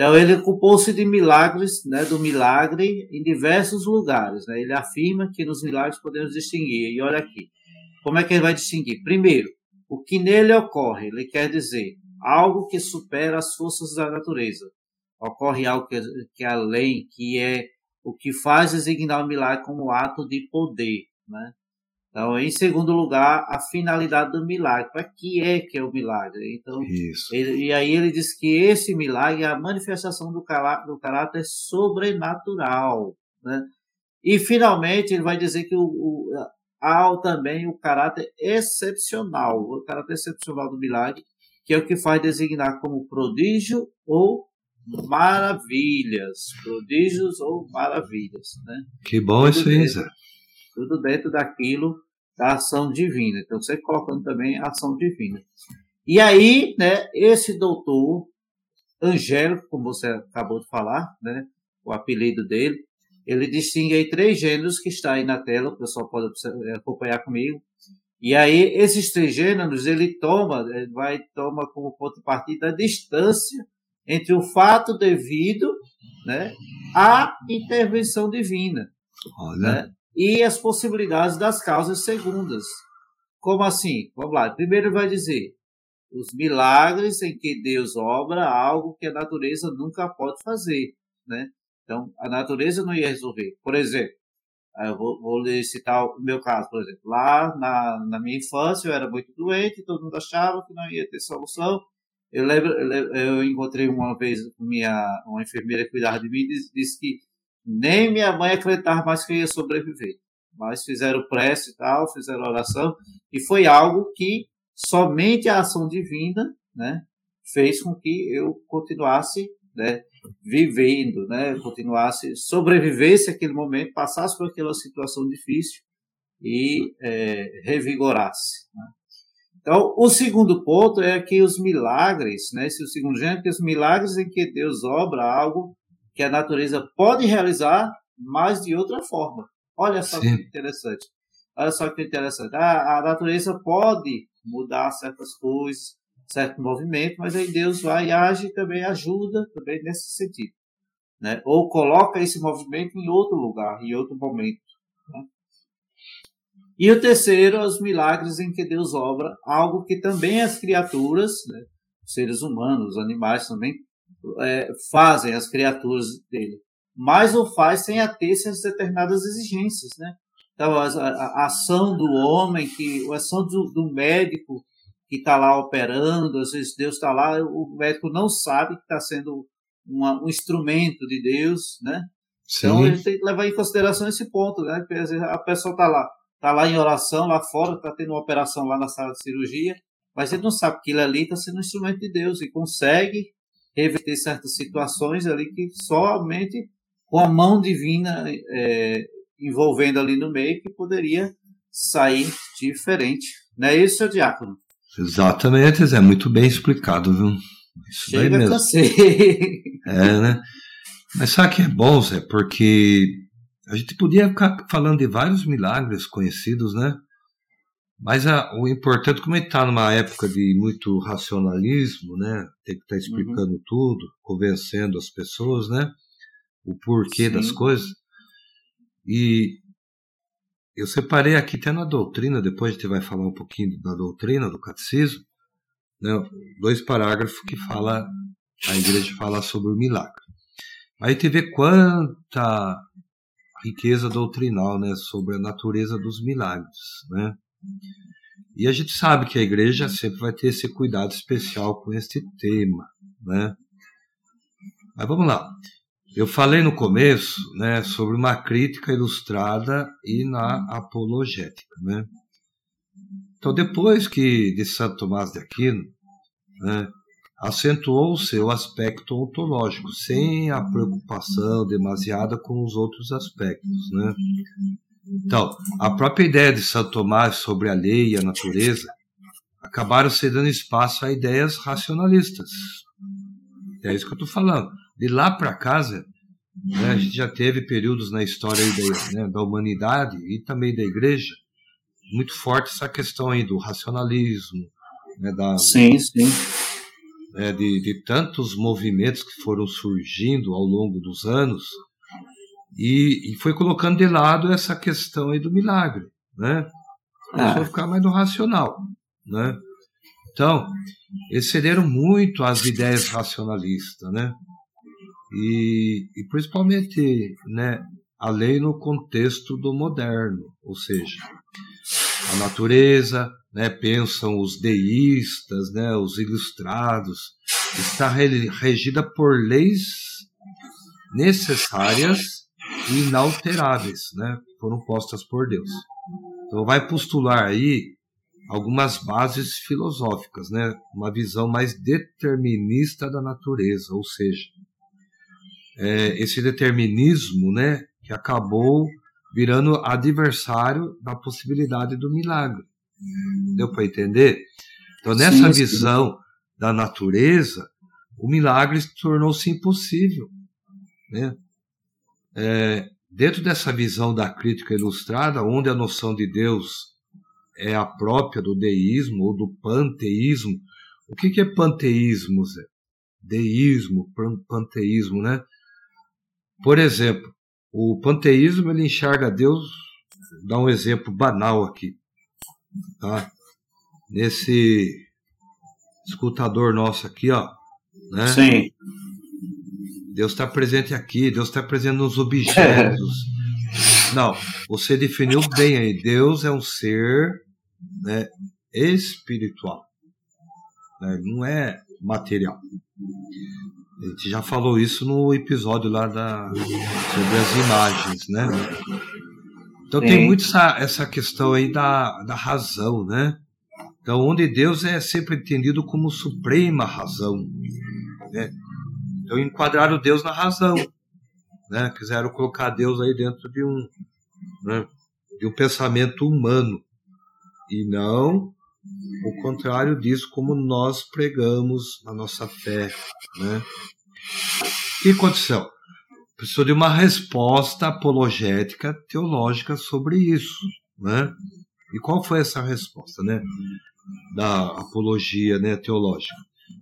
Então ele ocupou-se de milagres, né, do milagre em diversos lugares. Né? Ele afirma que nos milagres podemos distinguir. E olha aqui, como é que ele vai distinguir? Primeiro, o que nele ocorre, ele quer dizer algo que supera as forças da natureza. Ocorre algo que, que é além, que é o que faz designar o milagre como ato de poder. Né? Então, em segundo lugar, a finalidade do milagre. Para que é que é o milagre? Então, ele, e aí ele diz que esse milagre é a manifestação do, caráter, do caráter sobrenatural. Né? E, finalmente, ele vai dizer que o, o, há também o caráter excepcional, o caráter excepcional do milagre, que é o que faz designar como prodígio ou maravilhas, prodígios ou maravilhas, né? Que bom tudo isso aí, Zé. Tudo dentro daquilo da ação divina. Então, você colocando também a ação divina. E aí, né, esse doutor Angélico, como você acabou de falar, né, o apelido dele, ele distingue aí três gêneros que está aí na tela, o pessoal pode acompanhar comigo. E aí, esses três gêneros, ele toma, ele vai toma como ponto de partida a distância entre o fato devido né, à intervenção divina. Olha. Né, e as possibilidades das causas segundas. Como assim? Vamos lá. Primeiro vai dizer os milagres em que Deus obra algo que a natureza nunca pode fazer, né? Então, a natureza não ia resolver. Por exemplo, eu vou, vou citar o meu caso, por exemplo. Lá na, na minha infância eu era muito doente, todo mundo achava que não ia ter solução. Eu lembro, eu encontrei uma vez minha, uma enfermeira que cuidava de mim e disse que nem minha mãe acreditava mais que eu ia sobreviver. Mas fizeram prece e tal, fizeram oração, e foi algo que somente a ação divina né, fez com que eu continuasse né, vivendo, né, continuasse, sobrevivesse aquele momento, passasse por aquela situação difícil e é, revigorasse. Né. Então, o segundo ponto é que os milagres, né, esse é o segundo gênero, que os milagres em que Deus obra algo que a natureza pode realizar, mas de outra forma. Olha só Sim. que interessante. Olha só que interessante. A, a natureza pode mudar certas coisas, certo movimento, mas aí Deus vai e age também ajuda também nesse sentido. Né? Ou coloca esse movimento em outro lugar, em outro momento. Né? E o terceiro, os milagres em que Deus obra, algo que também as criaturas, né, seres humanos, os animais também, é, fazem as criaturas dele. Mas o faz sem ater-se às determinadas exigências, né? Então, a, a, a, ação do homem, que, a ação do, do médico que está lá operando, às vezes Deus está lá, o médico não sabe que está sendo uma, um instrumento de Deus, né? Sim. Então, a gente tem que levar em consideração esse ponto, né? Porque às vezes a pessoa está lá, está lá em oração, lá fora, está tendo uma operação lá na sala de cirurgia, mas ele não sabe que aquilo ali está sendo um instrumento de Deus e consegue reverter certas situações ali que somente com a mão divina é, envolvendo ali no meio que poderia sair diferente. Não é isso, seu diácono? Exatamente, é muito bem explicado, viu? Isso Chega daí mesmo. Você. É, né? Mas sabe que é bom, Zé? Porque a gente podia ficar falando de vários milagres conhecidos, né? Mas a, o importante, como a gente está numa época de muito racionalismo, né? Tem que estar tá explicando uhum. tudo, convencendo as pessoas, né? O porquê Sim. das coisas. E eu separei aqui até na doutrina, depois a gente vai falar um pouquinho da doutrina, do catecismo, né, dois parágrafos que fala, a igreja fala sobre o milagre. Aí te vê quanta riqueza doutrinal, né, sobre a natureza dos milagres, né? E a gente sabe que a igreja sempre vai ter esse cuidado especial com este tema, né? Mas vamos lá. Eu falei no começo né, sobre uma crítica ilustrada e na apologética. Né? Então, depois que de Santo Tomás de Aquino, né, acentuou o seu aspecto ontológico, sem a preocupação demasiada com os outros aspectos. Né? Então, a própria ideia de Santo Tomás sobre a lei e a natureza acabaram cedendo espaço a ideias racionalistas. É isso que eu estou falando de lá para casa, né, a gente já teve períodos na história da, né, da, humanidade e também da igreja muito forte essa questão aí do racionalismo, né, da, sim, sim. Né, de, de tantos movimentos que foram surgindo ao longo dos anos e, e foi colocando de lado essa questão aí do milagre, né? Começou ah. a ficar mais no racional, né? Então, excederam muito as ideias racionalistas, né? e, e principalmente né, a lei no contexto do moderno, ou seja, a natureza, né, pensam os deístas, né, os ilustrados, está regida por leis necessárias inalteráveis, né, foram postas por Deus. Então vai postular aí algumas bases filosóficas, né? Uma visão mais determinista da natureza, ou seja, é, esse determinismo, né, que acabou virando adversário da possibilidade do milagre. Deu para entender? Então, nessa sim, visão da natureza, o milagre tornou-se impossível. Né? É, dentro dessa visão da crítica ilustrada, onde a noção de Deus é a própria do deísmo ou do panteísmo, o que, que é panteísmo, Zé? Deísmo, panteísmo, né? Por exemplo, o panteísmo ele enxerga Deus, dá um exemplo banal aqui, tá? Nesse escutador nosso aqui, ó, né? Sim. Deus está presente aqui, Deus está presente nos objetos. Não, você definiu bem aí. Deus é um ser né, espiritual, né? não é material. A gente já falou isso no episódio lá da, sobre as imagens, né? Então Sim. tem muito essa, essa questão aí da, da razão, né? Então, onde Deus é sempre entendido como suprema razão. Né? Então, enquadraram Deus na razão. Né? Quiseram colocar Deus aí dentro de um, né? de um pensamento humano. E não o contrário disso, como nós pregamos na nossa fé. Né? Que aconteceu? Precisou de uma resposta apologética teológica sobre isso. Né? E qual foi essa resposta né? da apologia né, teológica?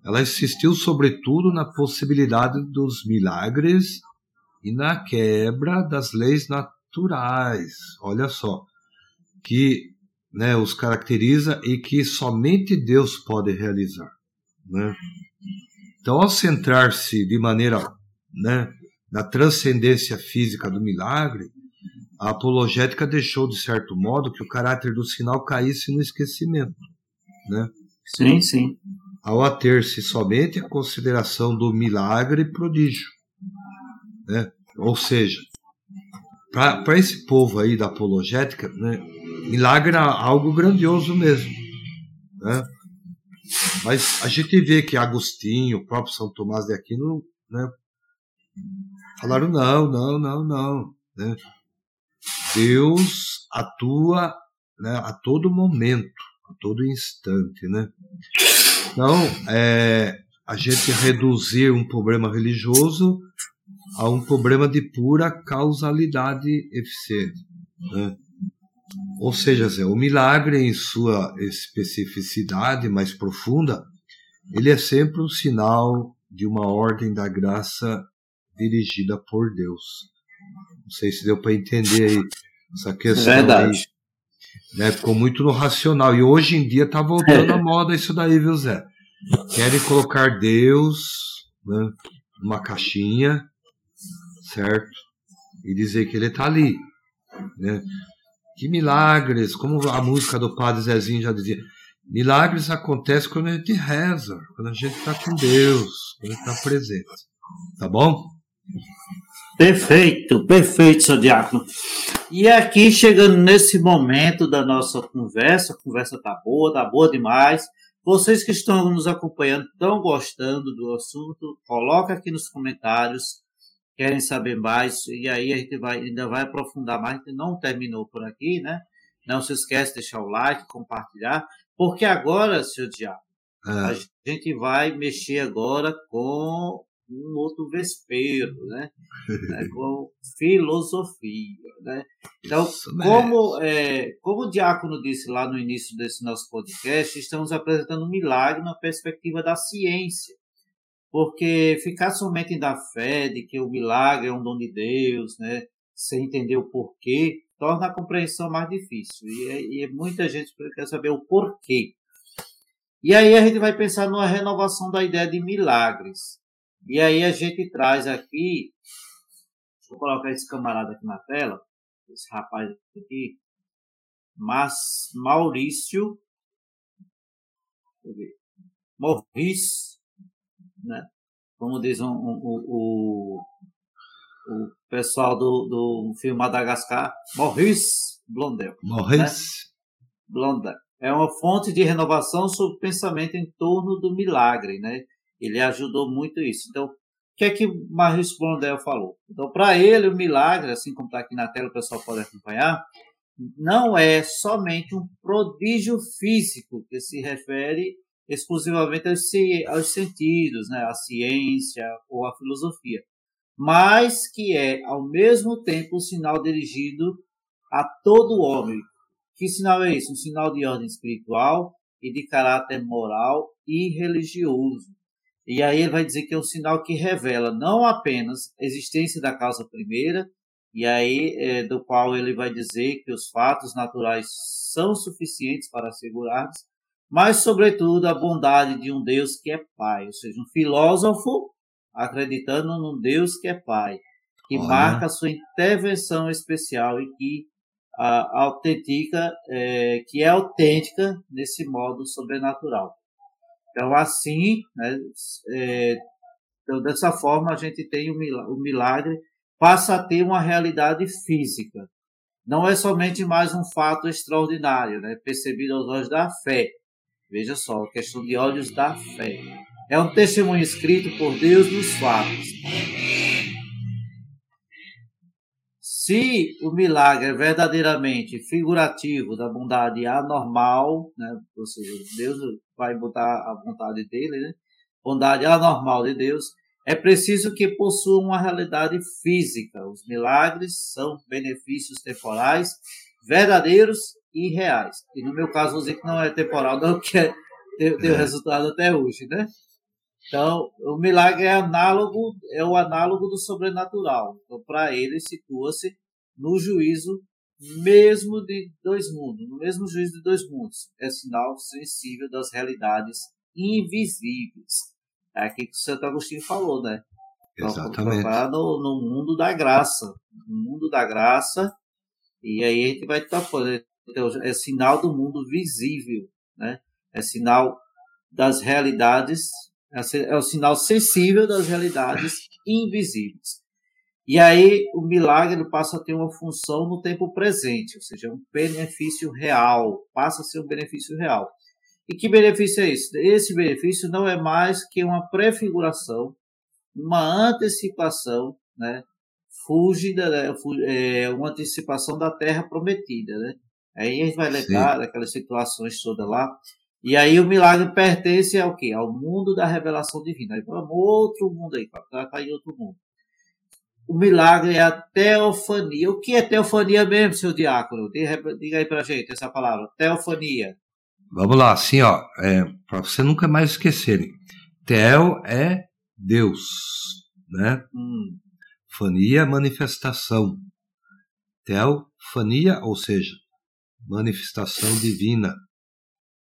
Ela insistiu, sobretudo, na possibilidade dos milagres e na quebra das leis naturais. Olha só, que né, os caracteriza e que somente Deus pode realizar. Né? Então, ao centrar-se de maneira né, na transcendência física do milagre, a apologética deixou, de certo modo, que o caráter do sinal caísse no esquecimento. Né? Sim, sim. Ao ater-se somente a consideração do milagre e prodígio. Né? Ou seja, para esse povo aí da apologética, né, milagre era algo grandioso mesmo. Né? Mas a gente vê que Agostinho, o próprio São Tomás de Aquino, né, falaram não, não, não, não. Né? Deus atua né, a todo momento, a todo instante. Né? Então, é, a gente reduzir um problema religioso a um problema de pura causalidade eficiente. Né? Ou seja, Zé, o milagre em sua especificidade mais profunda, ele é sempre um sinal de uma ordem da graça dirigida por Deus. Não sei se deu para entender aí essa questão. Verdade. Aí, né? Ficou muito no racional. E hoje em dia está voltando à moda isso daí, viu, Zé? Querem colocar Deus né, numa caixinha, certo? E dizer que ele está ali. Né? Que milagres, como a música do Padre Zezinho já dizia, milagres acontecem quando a gente reza, quando a gente está com Deus, quando a gente está presente. Tá bom? Perfeito, perfeito, seu diácono. E aqui, chegando nesse momento da nossa conversa, a conversa tá boa, tá boa demais. Vocês que estão nos acompanhando, estão gostando do assunto, coloca aqui nos comentários querem saber mais, e aí a gente vai, ainda vai aprofundar mais, a gente não terminou por aqui, né? Não se esquece de deixar o like, compartilhar, porque agora, seu Diabo, ah. a gente vai mexer agora com um outro vespeiro, né? né? Com filosofia, né? Então, como, é, como o Diácono disse lá no início desse nosso podcast, estamos apresentando um milagre na perspectiva da ciência. Porque ficar somente da fé de que o milagre é um dom de Deus, né, sem entender o porquê, torna a compreensão mais difícil. E, e muita gente quer saber o porquê. E aí a gente vai pensar numa renovação da ideia de milagres. E aí a gente traz aqui, vou colocar esse camarada aqui na tela, esse rapaz aqui, mas Maurício, Maurício né? Como diz um, um, um, o, o pessoal do, do filme Madagascar, Maurice, Blondel. Maurice né? Blondel. É uma fonte de renovação sobre o pensamento em torno do milagre, né? Ele ajudou muito isso. Então, o que é que Maurice Blondel falou? Então, para ele, o milagre, assim como está aqui na tela, o pessoal pode acompanhar, não é somente um prodígio físico que se refere exclusivamente aos, aos sentidos, né, à ciência ou à filosofia, mas que é, ao mesmo tempo, um sinal dirigido a todo homem. Que sinal é isso? Um sinal de ordem espiritual e de caráter moral e religioso. E aí ele vai dizer que é um sinal que revela não apenas a existência da causa primeira, e aí é, do qual ele vai dizer que os fatos naturais são suficientes para assegurar mas sobretudo a bondade de um Deus que é Pai, ou seja, um filósofo acreditando num Deus que é Pai, que Olha. marca a sua intervenção especial e que a, autentica, é, que é autêntica nesse modo sobrenatural. Então, assim, né, é, então, dessa forma, a gente tem o milagre passa a ter uma realidade física. Não é somente mais um fato extraordinário, né? percebido aos olhos da fé. Veja só, questão de olhos da fé. É um testemunho escrito por Deus nos fatos. Se o milagre é verdadeiramente figurativo da bondade anormal, né? ou seja, Deus vai botar a vontade dele, né? bondade anormal de Deus, é preciso que possua uma realidade física. Os milagres são benefícios temporais, verdadeiros e reais. E no meu caso, vou dizer que não é temporal, não, que é, deu, deu é. resultado até hoje, né? Então, o milagre é análogo, é o análogo do sobrenatural. Então, para ele, situa-se no juízo mesmo de dois mundos, no mesmo juízo de dois mundos. É sinal sensível das realidades invisíveis. É aquilo que o Santo Agostinho falou, né? Então, Exatamente. No, no mundo da graça. No mundo da graça. E aí a gente vai estar falando. Então, é sinal do mundo visível, né? É sinal das realidades, é o sinal sensível das realidades invisíveis. E aí o milagre passa a ter uma função no tempo presente, ou seja, um benefício real, passa a ser um benefício real. E que benefício é esse? Esse benefício não é mais que uma prefiguração, uma antecipação, né? Fúgida, né? é, uma antecipação da terra prometida, né? Aí a gente vai lembrar daquelas situações todas lá. E aí o milagre pertence ao quê? Ao mundo da revelação divina. Aí vamos outro mundo aí, para tá em outro mundo. O milagre é a teofania. O que é teofania mesmo, seu diácono? Diga aí pra gente essa palavra. Teofania. Vamos lá, assim, ó, é, para você nunca mais esquecerem. Tel é Deus, né? Hum. Fania, manifestação. Teofania, ou seja, manifestação divina.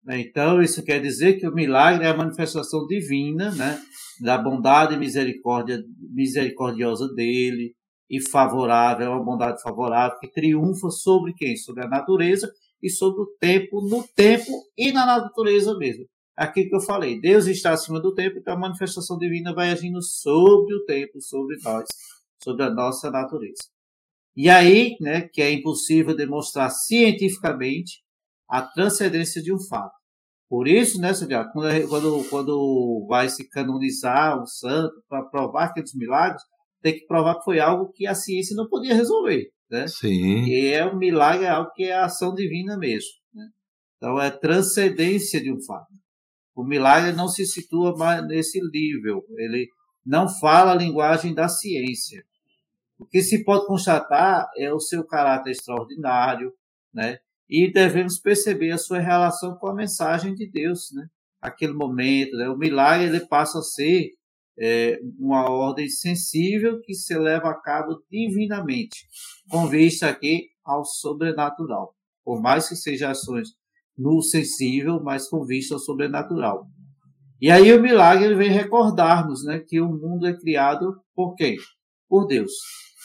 Então, isso quer dizer que o milagre é a manifestação divina, né? Da bondade e misericórdia, misericordiosa dele, e favorável, é uma bondade favorável, que triunfa sobre quem? Sobre a natureza e sobre o tempo, no tempo e na natureza mesmo. Aqui que eu falei, Deus está acima do tempo, então a manifestação divina vai agindo sobre o tempo, sobre nós, sobre a nossa natureza. E aí, né, que é impossível demonstrar cientificamente a transcendência de um fato. Por isso, né, Santiago, quando, quando, quando vai se canonizar um santo para provar aqueles milagres, tem que provar que foi algo que a ciência não podia resolver. Né? Sim. E é um milagre, é algo que é a ação divina mesmo. Né? Então é transcendência de um fato. O milagre não se situa mais nesse nível. Ele não fala a linguagem da ciência. O que se pode constatar é o seu caráter extraordinário, né? E devemos perceber a sua relação com a mensagem de Deus, né? Aquele momento, né? O milagre ele passa a ser é, uma ordem sensível que se leva a cabo divinamente, com vista aqui ao sobrenatural. Por mais que sejam ações no sensível, mas com vista ao sobrenatural. E aí o milagre vem recordar-nos né, que o mundo é criado por quem? Por Deus.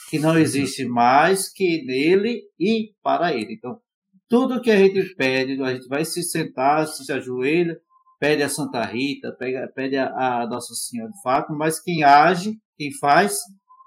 Que não existe mais que nele e para ele. Então, tudo que a gente pede, a gente vai se sentar, se ajoelha, pede a Santa Rita, pede, pede a, a Nossa Senhora de Fátima, mas quem age, quem faz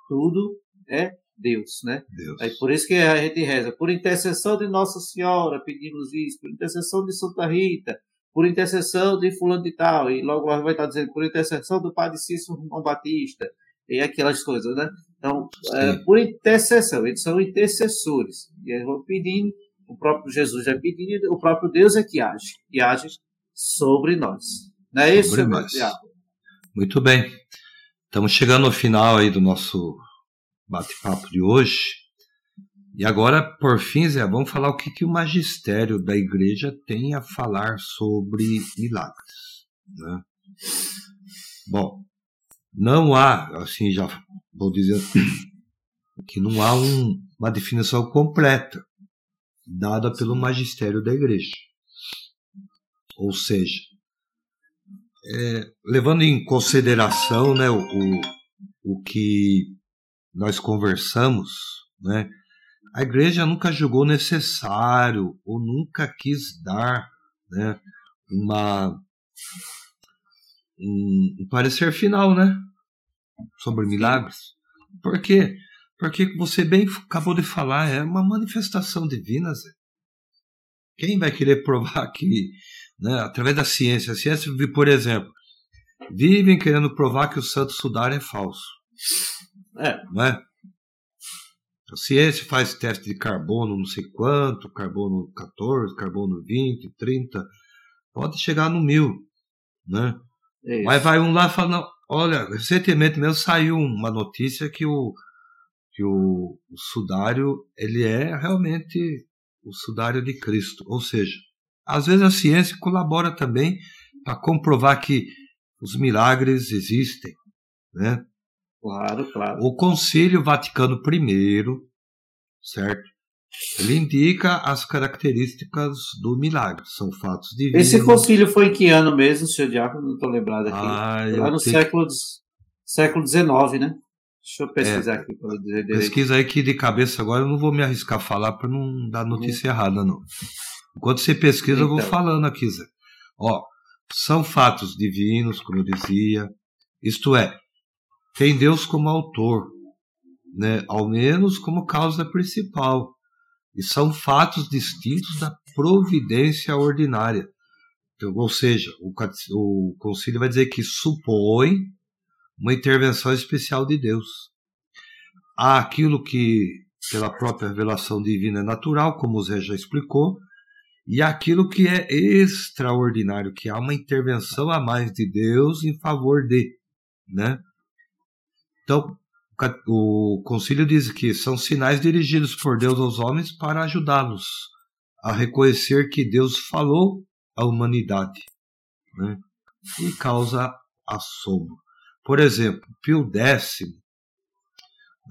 tudo é Deus, né? Deus. Aí por isso que a gente reza, por intercessão de Nossa Senhora, pedimos isso, por intercessão de Santa Rita, por intercessão de fulano de tal, e logo vai estar dizendo por intercessão do Padre Cícero João Batista, e aquelas coisas, né? Então, é, por intercessão, eles são intercessores, e eles vão pedindo, o próprio Jesus é pedindo, o próprio Deus é que age, e age sobre nós. Não é isso, meu Muito bem. Estamos chegando ao final aí do nosso bate-papo de hoje. E agora, por fim, Zé, vamos falar o que, que o magistério da igreja tem a falar sobre milagres. Né? Bom, não há, assim, já vou dizer que não há um, uma definição completa dada pelo magistério da igreja. Ou seja, é, levando em consideração né, o, o que nós conversamos, né, a igreja nunca julgou necessário ou nunca quis dar né, uma, um, um parecer final né, sobre milagres. Por quê? Porque você bem acabou de falar, é uma manifestação divina, Zé. Quem vai querer provar que, né, através da ciência, a ciência, por exemplo, vivem querendo provar que o santo sudar é falso. É. Não é? A ciência faz teste de carbono não sei quanto, carbono 14, carbono 20, 30, pode chegar no mil, né? É Mas vai um lá e fala, olha, recentemente mesmo saiu uma notícia que o, que o, o sudário, ele é realmente o sudário de Cristo. Ou seja, às vezes a ciência colabora também para comprovar que os milagres existem, né? Claro, claro. O Concílio Vaticano I, certo? Ele indica as características do milagre, são fatos divinos. Esse concílio foi em que ano mesmo, senhor Diácono? Não estou lembrado aqui. Ah, Lá no século, século XIX, né? Deixa eu pesquisar é, aqui para dizer direito. Pesquisa aí que de cabeça agora eu não vou me arriscar a falar para não dar notícia uhum. errada, não. Enquanto você pesquisa, então. eu vou então. falando aqui, Zé. Ó, são fatos divinos, como eu dizia. Isto é, tem Deus como autor, né? ao menos como causa principal. E são fatos distintos da providência ordinária. Então, ou seja, o, o concílio vai dizer que supõe uma intervenção especial de Deus. Há aquilo que, pela própria revelação divina, é natural, como o Zé já explicou, e aquilo que é extraordinário, que há uma intervenção a mais de Deus em favor de, né? Então, o concílio diz que são sinais dirigidos por Deus aos homens para ajudá-los a reconhecer que Deus falou à humanidade né? e causa assombro. Por exemplo, Pio X,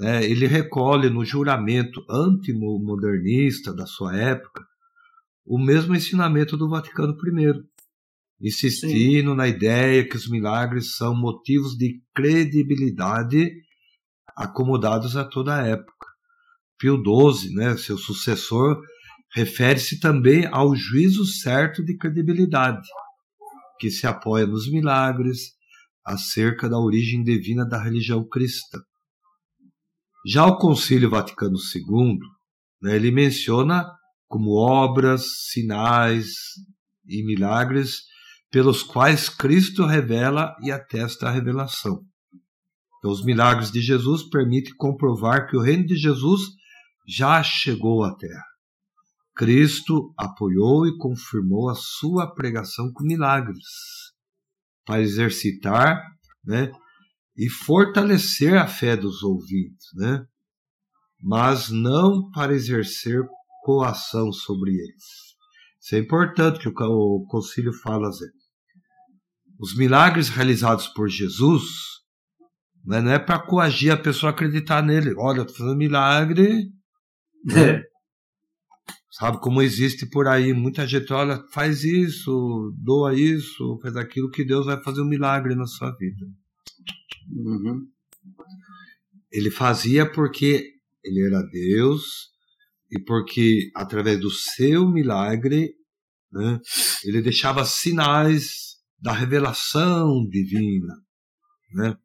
né, ele recolhe no juramento antimodernista da sua época o mesmo ensinamento do Vaticano I, insistindo Sim. na ideia que os milagres são motivos de credibilidade acomodados a toda a época. Pio XII, né, seu sucessor, refere-se também ao juízo certo de credibilidade, que se apoia nos milagres acerca da origem divina da religião cristã. Já o Concílio Vaticano II, né, ele menciona como obras, sinais e milagres pelos quais Cristo revela e atesta a revelação. Então, os milagres de Jesus permitem comprovar que o reino de Jesus já chegou à terra. Cristo apoiou e confirmou a sua pregação com milagres, para exercitar né, e fortalecer a fé dos ouvintes, né, mas não para exercer coação sobre eles. Isso é importante que o concílio fala, Zé. Os milagres realizados por Jesus né? Não é para coagir a pessoa a acreditar nele. Olha, estou fazendo milagre. Né? Sabe como existe por aí muita gente, olha, faz isso, doa isso, faz aquilo que Deus vai fazer um milagre na sua vida. Uhum. Ele fazia porque ele era Deus e porque através do seu milagre né, ele deixava sinais da revelação divina, né?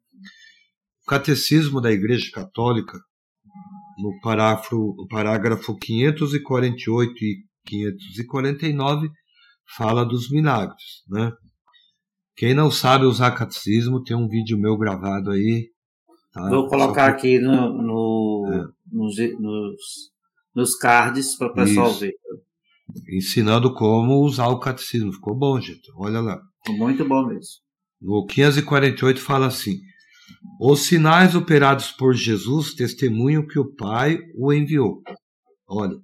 O Catecismo da Igreja Católica, no parágrafo, no parágrafo 548 e 549, fala dos milagres, né? Quem não sabe usar catecismo, tem um vídeo meu gravado aí. Tá? Vou colocar aqui no, no é. nos, nos, nos, cards para o pessoal Isso. ver. Ensinando como usar o catecismo. Ficou bom, gente. Olha lá. Muito bom mesmo. No 548 fala assim: Os sinais operados por Jesus testemunham que o Pai o enviou. Olha,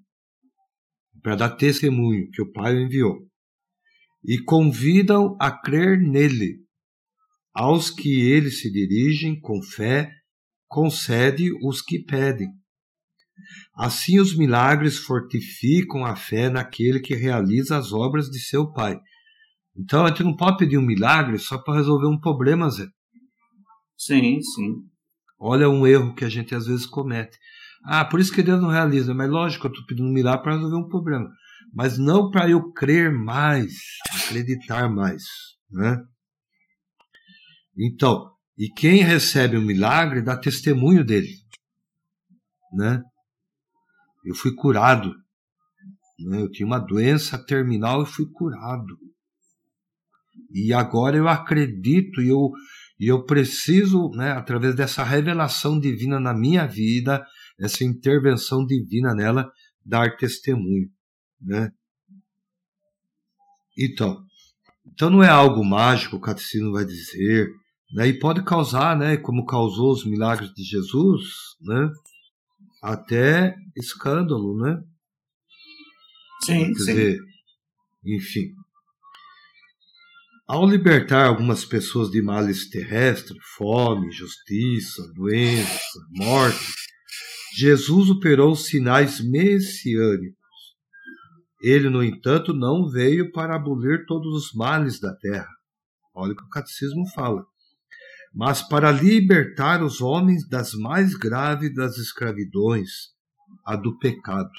para dar testemunho que o Pai o enviou. E convidam a crer nele. Aos que ele se dirigem com fé, concede os que pedem. Assim, os milagres fortificam a fé naquele que realiza as obras de seu Pai. Então, a gente não pode pedir um milagre só para resolver um problema, Zé. Sim, sim. Olha um erro que a gente às vezes comete. Ah, por isso que Deus não realiza. Mas lógico, eu estou pedindo um milagre para resolver um problema. Mas não para eu crer mais, acreditar mais. Né? Então, e quem recebe um milagre dá testemunho dele. Né? Eu fui curado. Né? Eu tinha uma doença terminal e fui curado. E agora eu acredito e eu, e eu preciso, né, através dessa revelação divina na minha vida, essa intervenção divina nela, dar testemunho. Né? Então, então não é algo mágico, o catecismo vai dizer, né? e pode causar, né, como causou os milagres de Jesus, né, até escândalo, né? Sim, Quer sim. dizer, enfim. Ao libertar algumas pessoas de males terrestres, fome, justiça, doença, morte, Jesus operou sinais messiânicos. Ele, no entanto, não veio para abolir todos os males da terra. Olha o que o catecismo fala. Mas para libertar os homens das mais graves das escravidões, a do pecado,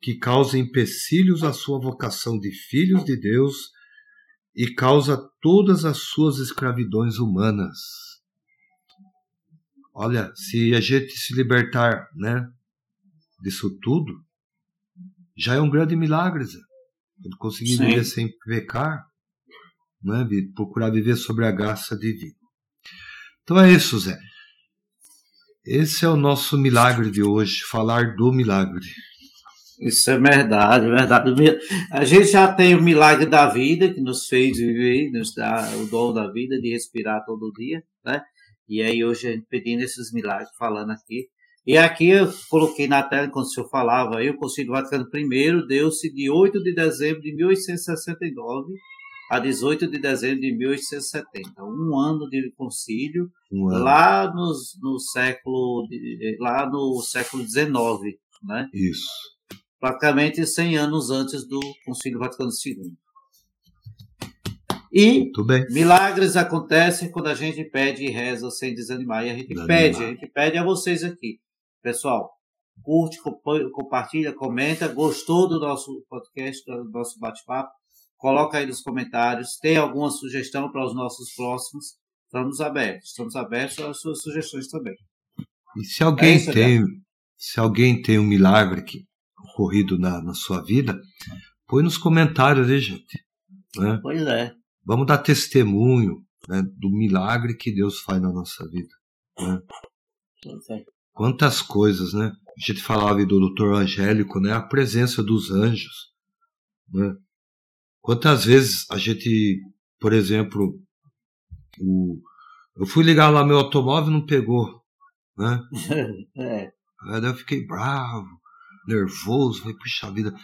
que causa empecilhos à sua vocação de filhos de Deus e causa todas as suas escravidões humanas. Olha, se a gente se libertar, né, disso tudo, já é um grande milagre, Zé. Conseguir Sim. viver sem pecar, né, procurar viver sobre a graça divina. Então é isso, Zé. Esse é o nosso milagre de hoje, falar do milagre. Isso é verdade, verdade. A gente já tem o milagre da vida que nos fez viver, nos dá o dom da vida de respirar todo dia, né? E aí hoje a gente pedindo esses milagres, falando aqui. E aqui eu coloquei na tela, quando o senhor falava aí, o Concílio Vaticano I deu-se de 8 de dezembro de 1869 a 18 de dezembro de 1870. Um ano de concílio, um ano. lá nos, no século lá no século XIX, né? Isso praticamente 100 anos antes do Concílio Vaticano II. E milagres acontecem quando a gente pede e reza sem desanimar. E a gente pede, a gente pede a vocês aqui. Pessoal, curte, compartilha, comenta. Gostou do nosso podcast, do nosso bate-papo? Coloca aí nos comentários. Tem alguma sugestão para os nossos próximos? Estamos abertos. Estamos abertos às suas sugestões também. E se alguém é isso, tem, se alguém tem um milagre que ocorrido na, na sua vida, põe nos comentários aí, gente. Né? Pois é. Vamos dar testemunho né, do milagre que Deus faz na nossa vida. Né? Quantas coisas, né? A gente falava do doutor Angélico, né? A presença dos anjos. Né? Quantas vezes a gente, por exemplo, o, eu fui ligar lá meu automóvel e não pegou. Né? é. Aí eu fiquei bravo nervoso, falei, puxa vida.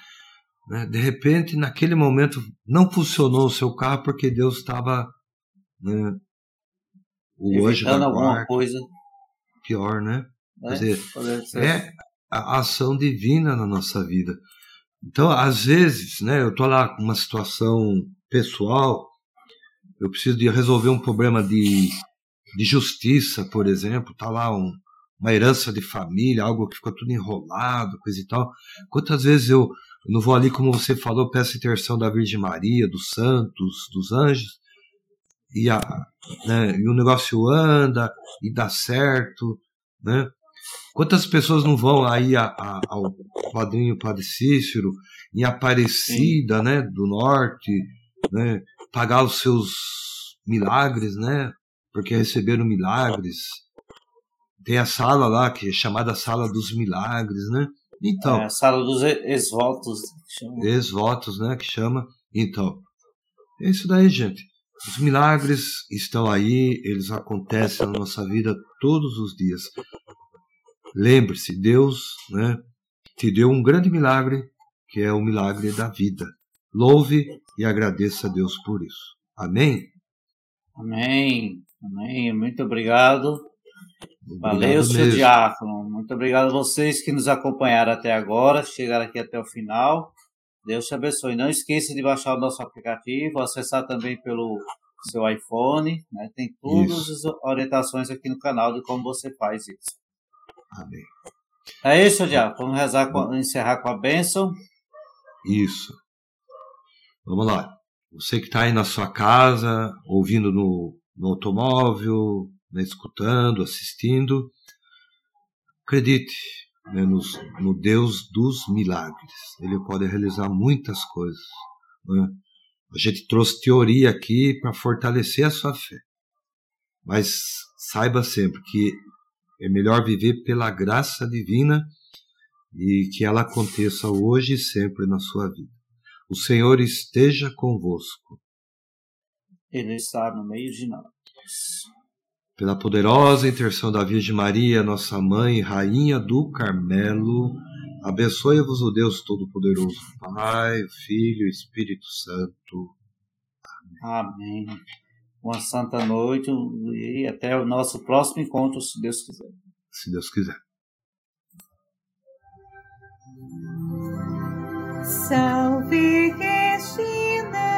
Né? De repente, naquele momento, não funcionou o seu carro porque Deus estava. Né, o anjo da alguma guarda, coisa. Pior, né? É, dizer, é a ação divina na nossa vida. Então, às vezes, né, eu estou lá com uma situação pessoal, eu preciso de resolver um problema de, de justiça, por exemplo, tá lá um, uma herança de família, algo que ficou tudo enrolado, coisa e tal. Quantas vezes eu, eu não vou ali, como você falou, peço intercessão da Virgem Maria, dos santos, dos anjos, e, a, né, e o negócio anda e dá certo, né? Quantas pessoas não vão aí a, a, ao padrinho Padre Cícero, em Aparecida, Sim. né, do Norte, né, pagar os seus milagres, né, porque receberam milagres. Tem a sala lá, que é chamada Sala dos Milagres, né? Então. É, a sala dos ex-votos. Ex-votos, né? Que chama. Então. É isso daí, gente. Os milagres estão aí, eles acontecem na nossa vida todos os dias. Lembre-se, Deus né, te deu um grande milagre, que é o milagre da vida. Louve e agradeça a Deus por isso. Amém? Amém. Amém. Muito obrigado. Valeu, seu diácono. Muito obrigado a vocês que nos acompanharam até agora, chegaram aqui até o final. Deus te abençoe. Não esqueça de baixar o nosso aplicativo, acessar também pelo seu iPhone. Né? Tem todas as orientações aqui no canal de como você faz isso. Amém. É isso, Diabo. Vamos rezar com, encerrar com a bênção. Isso. Vamos lá. Você que está aí na sua casa, ouvindo no, no automóvel, né, escutando, assistindo, acredite né, no, no, Deus dos milagres. Ele pode realizar muitas coisas. Né? A gente trouxe teoria aqui para fortalecer a sua fé. Mas saiba sempre que é melhor viver pela graça divina e que ela aconteça hoje e sempre na sua vida. O Senhor esteja convosco. Ele está no meio de nós. Pela poderosa intercessão da Virgem Maria, nossa mãe, rainha do Carmelo, abençoe-vos o Deus Todo-Poderoso, Pai, Filho e Espírito Santo. Amém. Amém uma santa noite e até o nosso próximo encontro, se Deus quiser. Se Deus quiser. Salve Regina,